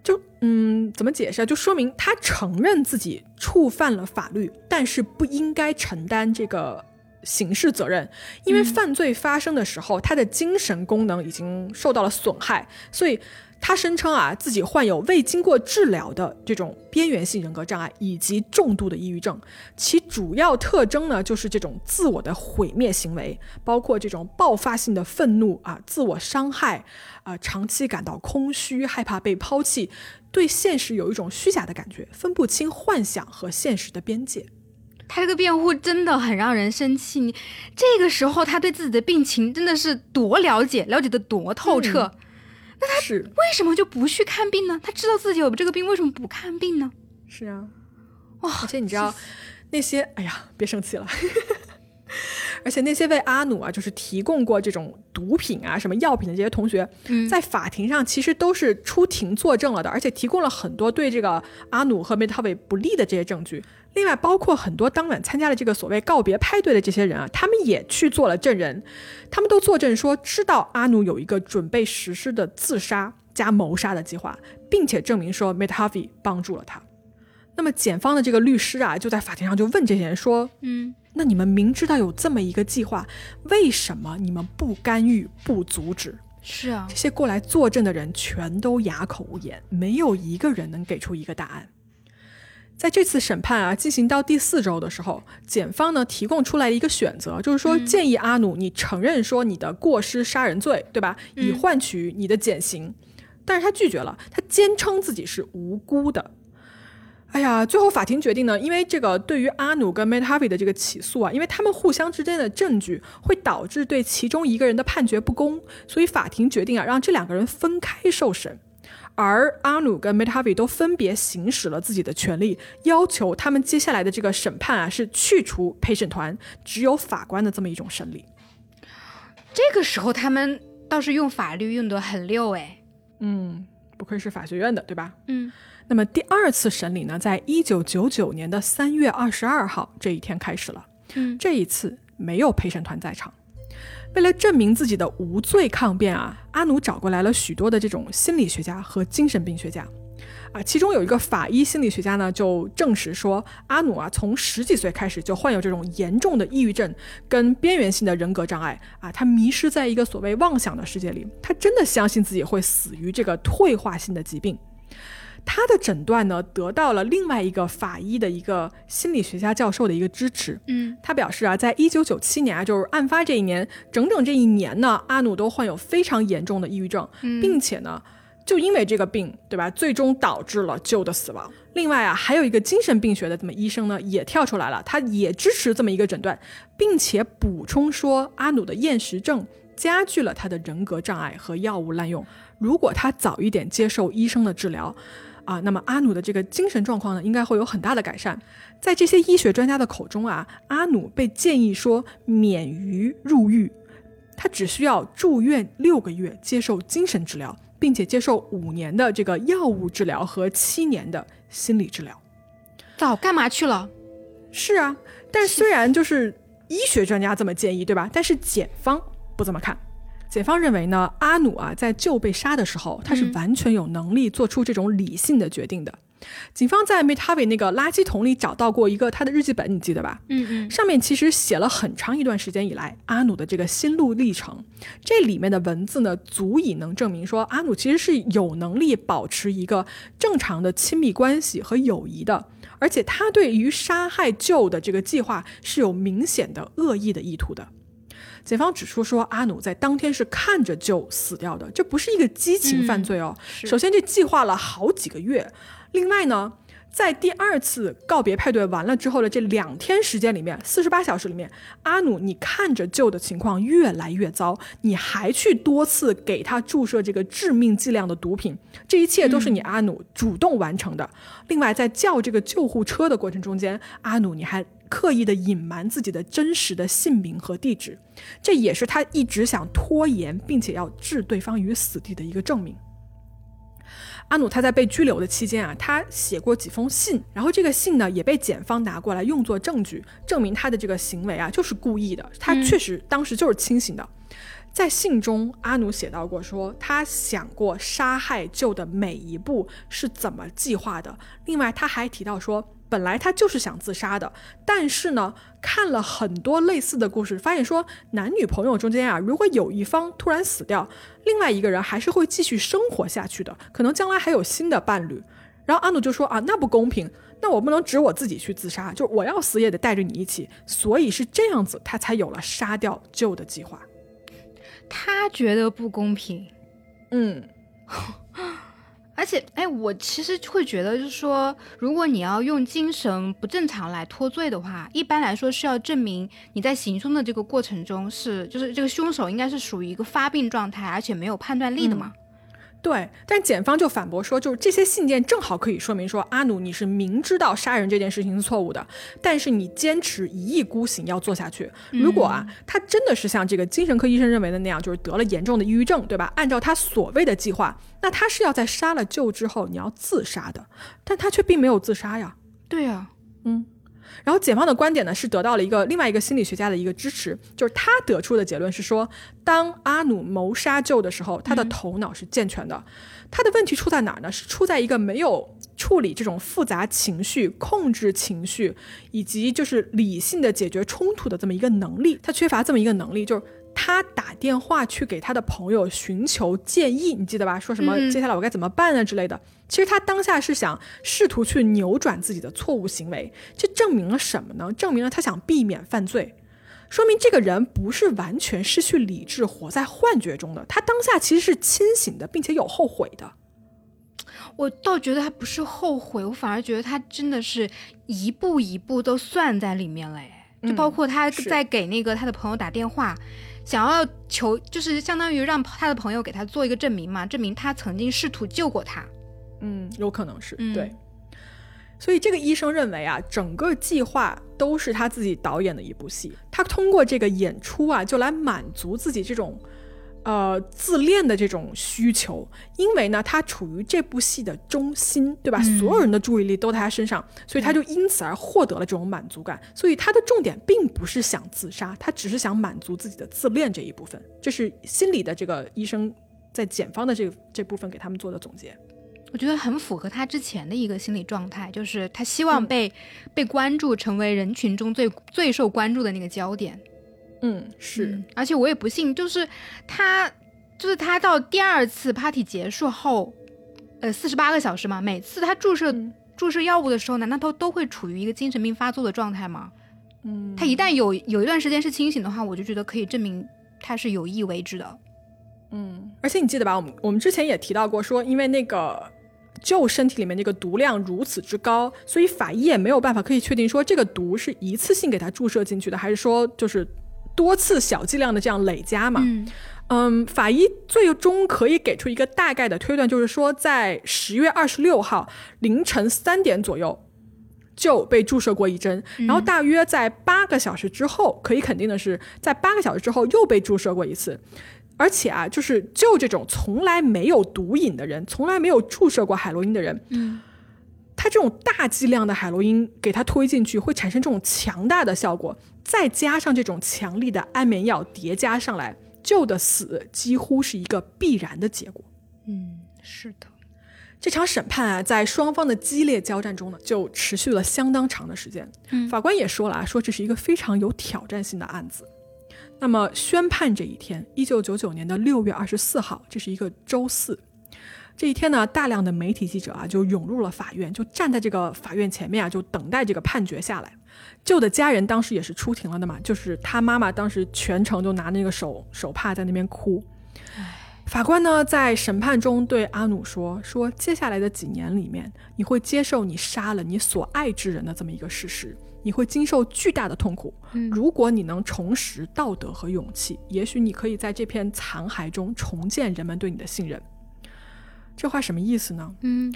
就嗯，怎么解释啊？就说明他承认自己触犯了法律，但是不应该承担这个。刑事责任，因为犯罪发生的时候，他的精神功能已经受到了损害，所以他声称啊自己患有未经过治疗的这种边缘性人格障碍以及重度的抑郁症，其主要特征呢就是这种自我的毁灭行为，包括这种爆发性的愤怒啊、自我伤害啊、长期感到空虚、害怕被抛弃，对现实有一种虚假的感觉，分不清幻想和现实的边界。他这个辩护真的很让人生气。你这个时候，他对自己的病情真的是多了解，了解的多透彻。那他是为什么就不去看病呢？他知道自己有这个病，为什么不看病呢？是啊，哇！而且你知道那些，哎呀，别生气了。而且那些为阿努啊，就是提供过这种毒品啊、什么药品的这些同学，在法庭上其实都是出庭作证了的，而且提供了很多对这个阿努和梅特韦不利的这些证据。另外，包括很多当晚参加了这个所谓告别派对的这些人啊，他们也去做了证人，他们都作证说知道阿努有一个准备实施的自杀加谋杀的计划，并且证明说 Metavi 帮助了他。那么，检方的这个律师啊，就在法庭上就问这些人说：“嗯，那你们明知道有这么一个计划，为什么你们不干预、不阻止？”是啊，这些过来作证的人全都哑口无言，没有一个人能给出一个答案。在这次审判啊进行到第四周的时候，检方呢提供出来一个选择，就是说建议阿努你承认说你的过失杀人罪，对吧？以换取你的减刑。但是他拒绝了，他坚称自己是无辜的。哎呀，最后法庭决定呢，因为这个对于阿努跟 Matt Harvey 的这个起诉啊，因为他们互相之间的证据会导致对其中一个人的判决不公，所以法庭决定啊，让这两个人分开受审。而阿努跟 Matt Harvey 都分别行使了自己的权利，要求他们接下来的这个审判啊，是去除陪审团，只有法官的这么一种审理。这个时候他们倒是用法律用得很溜哎，嗯，不愧是法学院的，对吧？嗯。那么第二次审理呢，在一九九九年的三月二十二号这一天开始了。嗯，这一次没有陪审团在场。为了证明自己的无罪抗辩啊，阿努找过来了许多的这种心理学家和精神病学家。啊，其中有一个法医心理学家呢，就证实说，阿努啊，从十几岁开始就患有这种严重的抑郁症跟边缘性的人格障碍啊，他迷失在一个所谓妄想的世界里，他真的相信自己会死于这个退化性的疾病。他的诊断呢，得到了另外一个法医的一个心理学家教授的一个支持。嗯，他表示啊，在一九九七年啊，就是案发这一年，整整这一年呢，阿努都患有非常严重的抑郁症，并且呢，就因为这个病，对吧？最终导致了旧的死亡。另外啊，还有一个精神病学的这么医生呢，也跳出来了，他也支持这么一个诊断，并且补充说，阿努的厌食症加剧了他的人格障碍和药物滥用。如果他早一点接受医生的治疗，啊，那么阿努的这个精神状况呢，应该会有很大的改善。在这些医学专家的口中啊，阿努被建议说免于入狱，他只需要住院六个月接受精神治疗。并且接受五年的这个药物治疗和七年的心理治疗，早干嘛去了？是啊，但虽然就是医学专家这么建议，对吧？但是检方不这么看。检方认为呢，阿努啊在就被杀的时候，他是完全有能力做出这种理性的决定的。警方在 m e t a v i 那个垃圾桶里找到过一个他的日记本，你记得吧？嗯嗯，上面其实写了很长一段时间以来阿努的这个心路历程。这里面的文字呢，足以能证明说阿努其实是有能力保持一个正常的亲密关系和友谊的，而且他对于杀害旧的这个计划是有明显的恶意的意图的。检方指出说，阿努在当天是看着就死掉的，这不是一个激情犯罪哦。首先，这计划了好几个月。另外呢，在第二次告别派对完了之后的这两天时间里面，四十八小时里面，阿努，你看着救的情况越来越糟，你还去多次给他注射这个致命剂量的毒品，这一切都是你阿努主动完成的。另外，在叫这个救护车的过程中间，阿努你还刻意的隐瞒自己的真实的姓名和地址，这也是他一直想拖延并且要置对方于死地的一个证明。阿努他在被拘留的期间啊，他写过几封信，然后这个信呢也被检方拿过来用作证据，证明他的这个行为啊就是故意的，他确实当时就是清醒的。在信中，阿努写到过说他想过杀害旧的每一步是怎么计划的，另外他还提到说。本来他就是想自杀的，但是呢，看了很多类似的故事，发现说男女朋友中间啊，如果有一方突然死掉，另外一个人还是会继续生活下去的，可能将来还有新的伴侣。然后阿努就说啊，那不公平，那我不能指我自己去自杀，就我要死也得带着你一起。所以是这样子，他才有了杀掉旧的计划。他觉得不公平，嗯。而且，哎，我其实会觉得，就是说，如果你要用精神不正常来脱罪的话，一般来说是要证明你在行凶的这个过程中是，就是这个凶手应该是属于一个发病状态，而且没有判断力的嘛。对，但检方就反驳说，就是这些信件正好可以说明说，阿努你是明知道杀人这件事情是错误的，但是你坚持一意孤行要做下去。如果啊，他真的是像这个精神科医生认为的那样，就是得了严重的抑郁症，对吧？按照他所谓的计划，那他是要在杀了舅之后你要自杀的，但他却并没有自杀呀。对呀，嗯。然后检方的观点呢，是得到了一个另外一个心理学家的一个支持，就是他得出的结论是说，当阿努谋杀舅的时候，他的头脑是健全的，他的问题出在哪儿呢？是出在一个没有处理这种复杂情绪、控制情绪以及就是理性的解决冲突的这么一个能力，他缺乏这么一个能力，就是。他打电话去给他的朋友寻求建议，你记得吧？说什么接下来我该怎么办啊之类的。其实他当下是想试图去扭转自己的错误行为，这证明了什么呢？证明了他想避免犯罪，说明这个人不是完全失去理智、活在幻觉中的。他当下其实是清醒的，并且有后悔的。我倒觉得他不是后悔，我反而觉得他真的是一步一步都算在里面了。哎就包括他在给那个他的朋友打电话。想要求就是相当于让他的朋友给他做一个证明嘛，证明他曾经试图救过他。嗯，有可能是对。所以这个医生认为啊，整个计划都是他自己导演的一部戏，他通过这个演出啊，就来满足自己这种。呃，自恋的这种需求，因为呢，他处于这部戏的中心，对吧？所有人的注意力都在他身上，所以他就因此而获得了这种满足感。所以他的重点并不是想自杀，他只是想满足自己的自恋这一部分。这是心理的这个医生在检方的这这部分给他们做的总结。我觉得很符合他之前的一个心理状态，就是他希望被被关注，成为人群中最最受关注的那个焦点。嗯，是，而且我也不信，就是他，就是他到第二次 party 结束后，呃，四十八个小时嘛，每次他注射注射药物的时候，难道他都会处于一个精神病发作的状态吗？嗯，他一旦有有一段时间是清醒的话，我就觉得可以证明他是有意为之的。嗯，而且你记得吧？我们我们之前也提到过，说因为那个就身体里面那个毒量如此之高，所以法医也没有办法可以确定说这个毒是一次性给他注射进去的，还是说就是多次小剂量的这样累加嘛？嗯嗯，法医最终可以给出一个大概的推断，就是说在十月二十六号凌晨三点左右就被注射过一针，然后大约在八个小时之后，可以肯定的是，在八个小时之后又被注射过一次。而且啊，就是就这种从来没有毒瘾的人，从来没有注射过海洛因的人，嗯，他这种大剂量的海洛因给他推进去，会产生这种强大的效果，再加上这种强力的安眠药叠加上来，救的死几乎是一个必然的结果。嗯，是的。这场审判啊，在双方的激烈交战中呢，就持续了相当长的时间。嗯法官也说了啊，说这是一个非常有挑战性的案子。那么宣判这一天，一九九九年的六月二十四号，这是一个周四。这一天呢，大量的媒体记者啊就涌入了法院，就站在这个法院前面啊，就等待这个判决下来。舅的家人当时也是出庭了的嘛，就是他妈妈当时全程就拿那个手手帕在那边哭。法官呢，在审判中对阿努说：“说接下来的几年里面，你会接受你杀了你所爱之人的这么一个事实，你会经受巨大的痛苦。如果你能重拾道德和勇气，也许你可以在这片残骸中重建人们对你的信任。”这话什么意思呢？嗯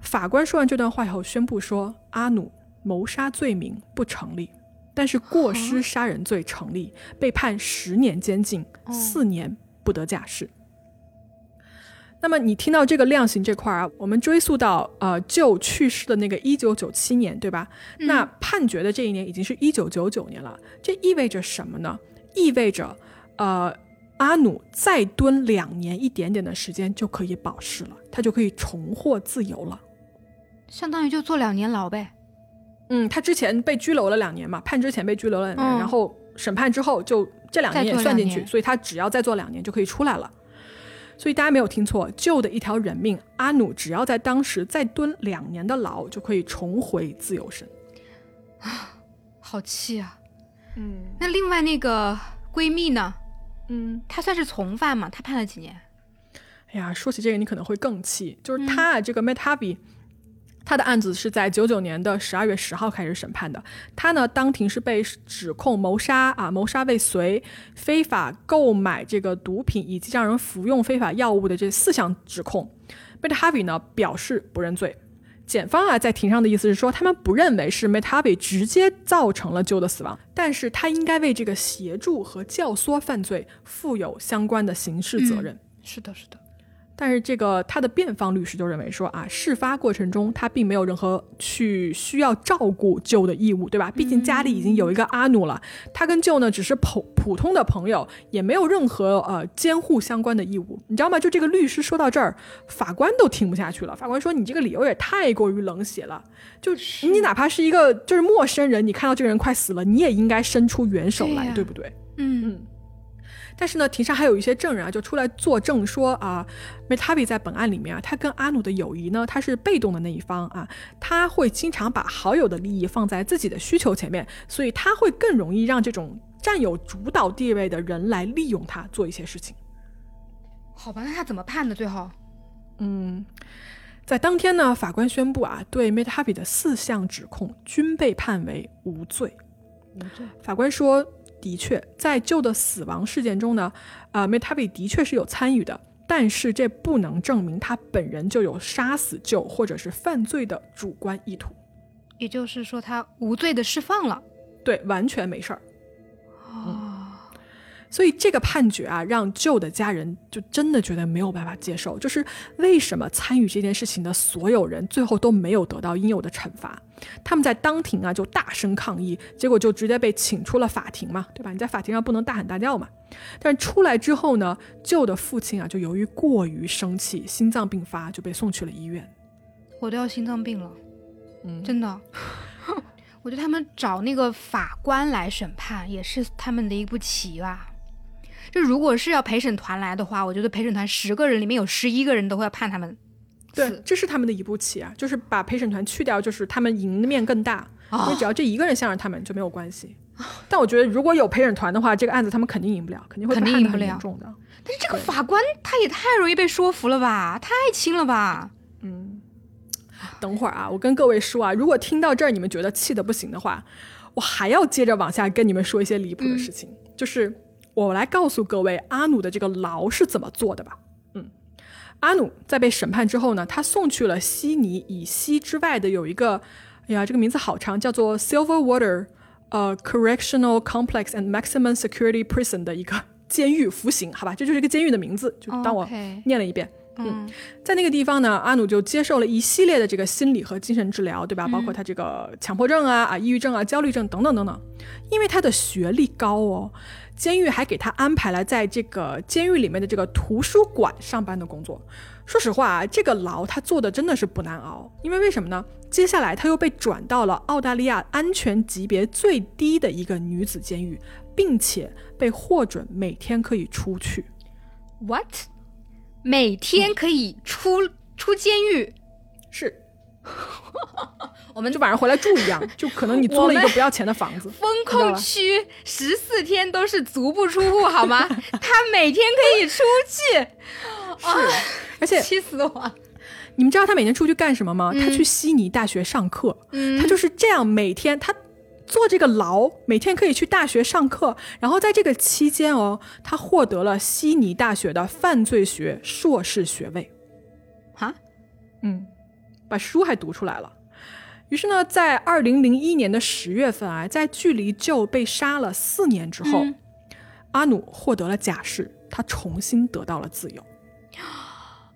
法官说完这段话以后，宣布说阿努谋杀罪名不成立，但是过失杀人罪成立，被判十年监禁，四年不得假释。那么你听到这个量刑这块儿啊，我们追溯到呃就去世的那个一九九七年，对吧？那判决的这一年已经是一九九九年了，这意味着什么呢？意味着呃阿努再蹲两年一点点的时间就可以保释了，他就可以重获自由了。相当于就坐两年牢呗。嗯，他之前被拘留了两年嘛，判之前被拘留了两年，嗯然后审判之后就这两年也算进去，所以他只要再坐两年就可以出来了。所以大家没有听错，旧的一条人命，阿努只要在当时再蹲两年的牢，就可以重回自由身。好气啊！嗯那另外那个闺蜜呢？嗯，她算是从犯嘛？她判了几年？哎呀，说起这个你可能会更气，就是他啊，这个 Harvey，他的案子是在九九年的十二月十号开始审判的。他呢，当庭是被指控谋杀啊、谋杀未遂、非法购买这个毒品以及让人服用非法药物的这四项指控。Harvey 呢表示不认罪。检方啊在庭上的意思是说，他们不认为是 Harvey 直接造成了 Joe 的死亡，但是他应该为这个协助和教唆犯罪负有相关的刑事责任。是的，是的。但是这个他的辩方律师就认为说啊，事发过程中他并没有任何去需要照顾舅的义务，对吧？毕竟家里已经有一个阿努了，他跟舅呢只是普普通的朋友，也没有任何呃监护相关的义务，你知道吗？就这个律师说到这儿，法官都听不下去了。法官说你这个理由也太过于冷血了，就你哪怕是一个就是陌生人，你看到这个人快死了，你也应该伸出援手来，对不对？嗯嗯。但是呢，庭上还有一些证人啊，就出来作证说啊 m e t a b i 在本案里面啊，他跟阿努的友谊呢，他是被动的那一方啊，他会经常把好友的利益放在自己的需求前面，所以他会更容易让这种占有主导地位的人来利用他做一些事情。好吧，那他怎么判的？最后，嗯，在当天呢，法官宣布啊，对 m e t a b i 的四项指控均被判为无罪。无罪。法官说，的确，在旧的死亡事件中呢，啊、m e t a b i 的确是有参与的，但是这不能证明他本人就有杀死旧或者是犯罪的主观意图。也就是说，他无罪的释放了。对，完全没事儿。哦，所以这个判决啊，让旧的家人就真的觉得没有办法接受，就是为什么参与这件事情的所有人最后都没有得到应有的惩罚？他们在当庭啊就大声抗议，结果就直接被请出了法庭嘛，对吧？你在法庭上不能大喊大叫嘛。但出来之后呢，旧的父亲啊就由于过于生气，心脏病发，就被送去了医院。我都要心脏病了，嗯，真的。我觉得他们找那个法官来审判也是他们的一步棋吧。就如果是要陪审团来的话，我觉得陪审团十个人里面有十一个人都会要判他们对，。这是他们的一步棋啊，就是把陪审团去掉，就是他们赢的面更大。因为只要这一个人向着他们就没有关系。但我觉得如果有陪审团的话，这个案子他们肯定赢不了，肯定会肯定判的很赢不了严重的。但是这个法官他也太容易被说服了吧，太轻了吧？嗯，等会儿啊，我跟各位说啊，如果听到这儿你们觉得气的不行的话，我还要接着往下跟你们说一些离谱的事情，就是我来告诉各位阿努的这个牢是怎么做的吧。嗯，阿努在被审判之后呢，他送去了悉尼以西之外的有一个，哎呀，这个名字好长，叫做 Silver Water 呃 Correctional Complex and Maximum Security Prison 的一个。监狱服刑，好吧，这就是一个监狱的名字，就当我念了一遍。嗯，在那个地方呢，阿努就接受了一系列的这个心理和精神治疗，对吧？包括他这个强迫症啊、啊抑郁症啊、焦虑症等等等等。因为他的学历高哦，监狱还给他安排了在这个监狱里面的这个图书馆上班的工作。说实话啊，这个牢他做的真的是不难熬。因为为什么呢？接下来他又被转到了澳大利亚安全级别最低的一个女子监狱。并且被获准每天可以出去，what？每天可以出出监狱？是，我们就晚上回来住一样，就可能你租了一个不要钱的房子。风控区十四天都是足不出户，好吗？他每天可以出去，是，而且气死我！你们知道他每天出去干什么吗？他去悉尼大学上课，他就是这样每天他。坐这个牢，每天可以去大学上课，然后在这个期间哦，他获得了悉尼大学的犯罪学硕士学位，哈，嗯，把书还读出来了。于是呢，在二零零一年的十月份啊，在距离就被杀了四年之后，阿努获得了假释，他重新得到了自由。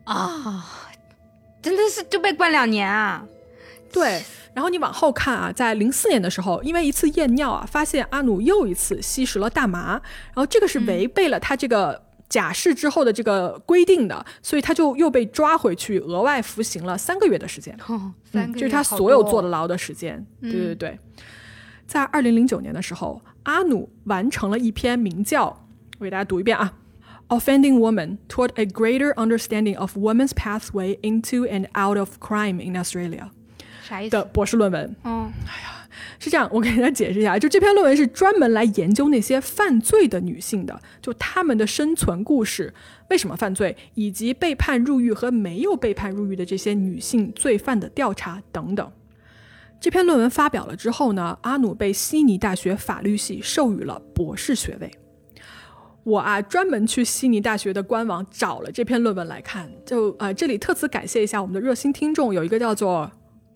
啊，真的是就被关两年啊？对。然后你往后看啊，在零四年的时候，因为一次验尿啊，发现阿努又一次吸食了大麻，然后这个是违背了他这个假释之后的这个规定的，所以他就又被抓回去，额外服刑了三个月的时间。三个月，就是他所有坐的牢的时间。对对对，在二零零九年的时候，阿努完成了一篇名叫，我给大家读一遍啊，《Offending Woman Toward a Greater Understanding of Women's Pathway into and Out of Crime in Australia》。的博士论文，嗯，哎呀，是这样，我给大家解释一下，就这篇论文是专门来研究那些犯罪的女性的，就她们的生存故事，为什么犯罪，以及被判入狱和没有被判入狱的这些女性罪犯的调查等等。这篇论文发表了之后呢，阿努被悉尼大学法律系授予了博士学位。我啊，专门去悉尼大学的官网找了这篇论文来看，就啊，这里特此感谢一下我们的热心听众，有一个叫做。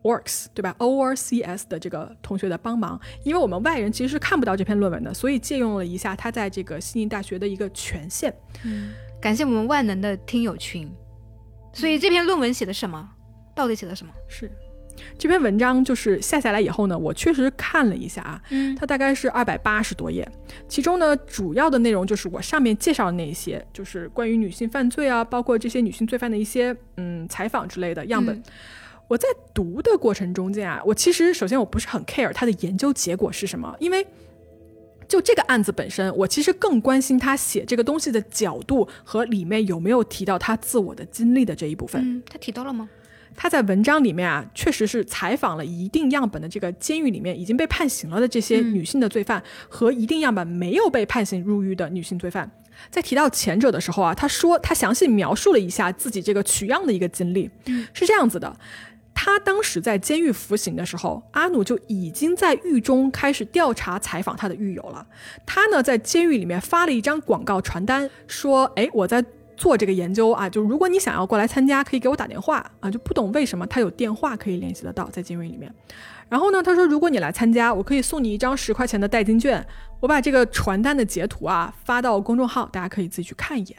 Works 对吧？O R C S 的这个同学的帮忙，因为我们外人其实是看不到这篇论文的，所以借用了一下他在这个悉尼大学的一个权限。嗯，感谢我们万能的听友群。所以这篇论文写的什么？到底写的什么？是这篇文章就是下下来以后呢，我确实看了一下啊，嗯，它大概是二百八十多页，其中呢主要的内容就是我上面介绍的那些，就是关于女性犯罪啊，包括这些女性罪犯的一些嗯采访之类的样本。我在读的过程中间啊，我其实首先我不是很 care 他的研究结果是什么，因为就这个案子本身，我其实更关心他写这个东西的角度和里面有没有提到他自我的经历的这一部分。嗯，他提到了吗？他在文章里面啊，确实是采访了一定样本的这个监狱里面已经被判刑了的这些女性的罪犯和一定样本没有被判刑入狱的女性罪犯。在提到前者的时候啊，他说他详细描述了一下自己这个取样的一个经历，是这样子的。他当时在监狱服刑的时候，阿努就已经在狱中开始调查采访他的狱友了。他呢，在监狱里面发了一张广告传单，说：“哎，我在做这个研究啊，就如果你想要过来参加，可以给我打电话啊。”就不懂为什么他有电话可以联系得到，在监狱里面。然后呢，他说：“如果你来参加，我可以送你一张十块钱的代金券。”我把这个传单的截图啊发到公众号，大家可以自己去看一眼。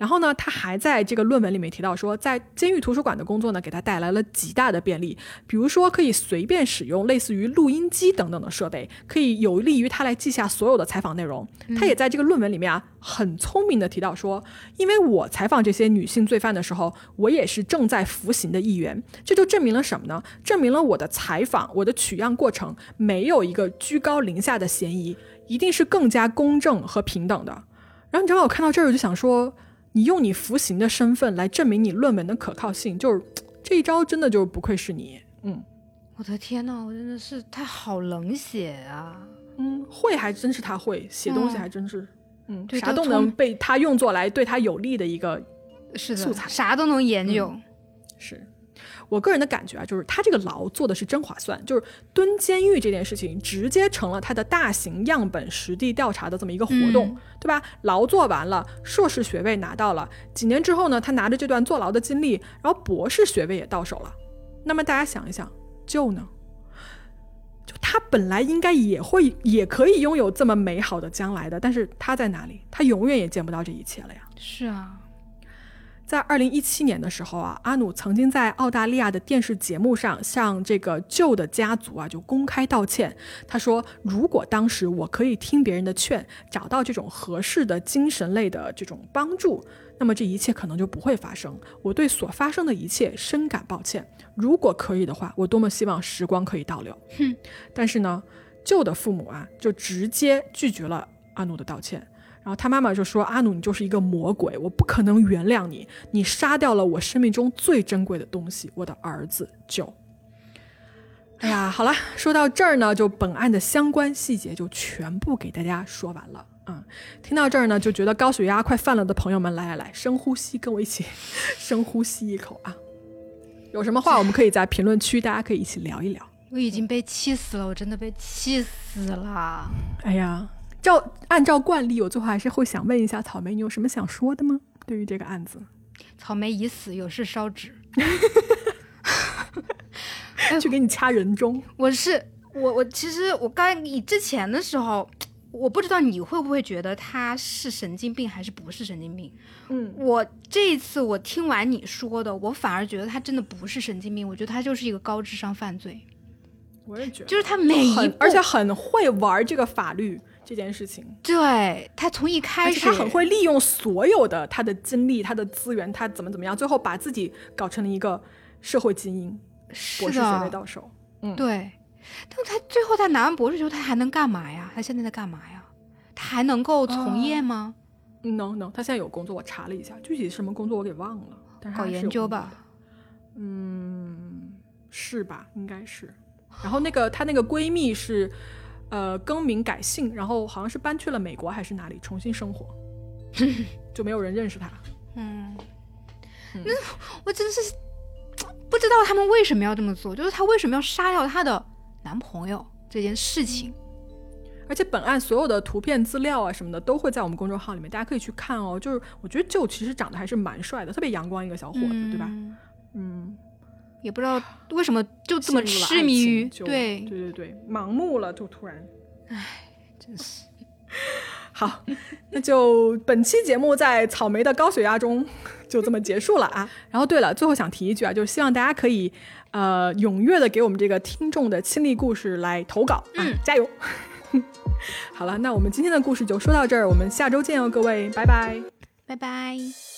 然后呢，他还在这个论文里面提到说，在监狱图书馆的工作呢，给他带来了极大的便利，比如说可以随便使用类似于录音机等等的设备，可以有利于他来记下所有的采访内容。他也在这个论文里面啊，很聪明的提到说，因为我采访这些女性罪犯的时候，我也是正在服刑的一员，这就证明了什么呢？证明了我的采访、我的取样过程没有一个居高临下的嫌疑，一定是更加公正和平等的。然后你知道我看到这儿，我就想说。你用你服刑的身份来证明你论文的可靠性，就是 这一招，真的就是不愧是你。嗯，我的天呐，我真的是他好冷血啊。嗯，会还真是他会写东西，还真是。嗯，啥都能被他用作来对他有利的一个是素材，啥都能研究。是我个人的感觉啊，就是他这个牢做的是真划算，就是蹲监狱这件事情直接成了他的大型样本实地调查的这么一个活动，对吧？牢做完了，硕士学位拿到了，几年之后呢，他拿着这段坐牢的经历，然后博士学位也到手了。那么大家想一想，就呢？就他本来应该也会也可以拥有这么美好的将来的，但是他在哪里？他永远也见不到这一切了呀。是啊。在二零一七年的时候啊，阿努曾经在澳大利亚的电视节目上向这个旧的家族啊就公开道歉。他说：“如果当时我可以听别人的劝，找到这种合适的精神类的这种帮助，那么这一切可能就不会发生。我对所发生的一切深感抱歉。如果可以的话，我多么希望时光可以倒流。”哼，但是呢，旧的父母啊就直接拒绝了阿努的道歉。然后他妈妈就说：“阿努，你就是一个魔鬼，我不可能原谅你。你杀掉了我生命中最珍贵的东西，我的儿子就。”哎呀，好了，说到这儿呢，就本案的相关细节就全部给大家说完了。嗯，听到这儿呢，就觉得高血压快犯了的朋友们，来来来，深呼吸，跟我一起 深呼吸一口啊！有什么话我们可以在评论区，大家可以一起聊一聊。我已经被气死了，我真的被气死了。哎呀。照按照惯例，我最后还是会想问一下草莓，你有什么想说的吗？对于这个案子，草莓已死，有事烧纸，去给你掐人中。我是我我其实我刚你之前的时候，我不知道你会不会觉得他是神经病还是不是神经病。嗯，我这一次我听完你说的，我反而觉得他真的不是神经病，我觉得他就是一个高智商犯罪。我也觉得，就是他每一而且很会玩这个法律。这件事情，对他从一开始，他很会利用所有的他的精力、他的资源，他怎么怎么样，最后把自己搞成了一个社会精英，博士学位到手。嗯，对。但他最后他拿完博士之后，他还能干嘛呀？他现在在干嘛呀？他还能够从业吗？No No，他现在有工作，我查了一下，具体什么工作我给忘了。但是搞研究吧。嗯，是吧？应该是。然后那个她那个闺蜜是。呃，更名改姓，然后好像是搬去了美国还是哪里重新生活，就没有人认识他。嗯，那我真的是不知道他们为什么要这么做，就是他为什么要杀掉他的男朋友这件事情。而且本案所有的图片资料啊什么的都会在我们公众号里面，大家可以去看哦。就是我觉得就其实长得还是蛮帅的，特别阳光一个小伙子，对吧？嗯。也不知道为什么就这么痴迷于对对对对盲目了，就突然，唉，真是 好，那就本期节目在草莓的高血压中就这么结束了啊。然后对了，最后想提一句啊，就是希望大家可以呃踊跃的给我们这个听众的亲历故事来投稿啊，加油！好了，那我们今天的故事就说到这儿，我们下周见哦，各位，拜拜，拜拜。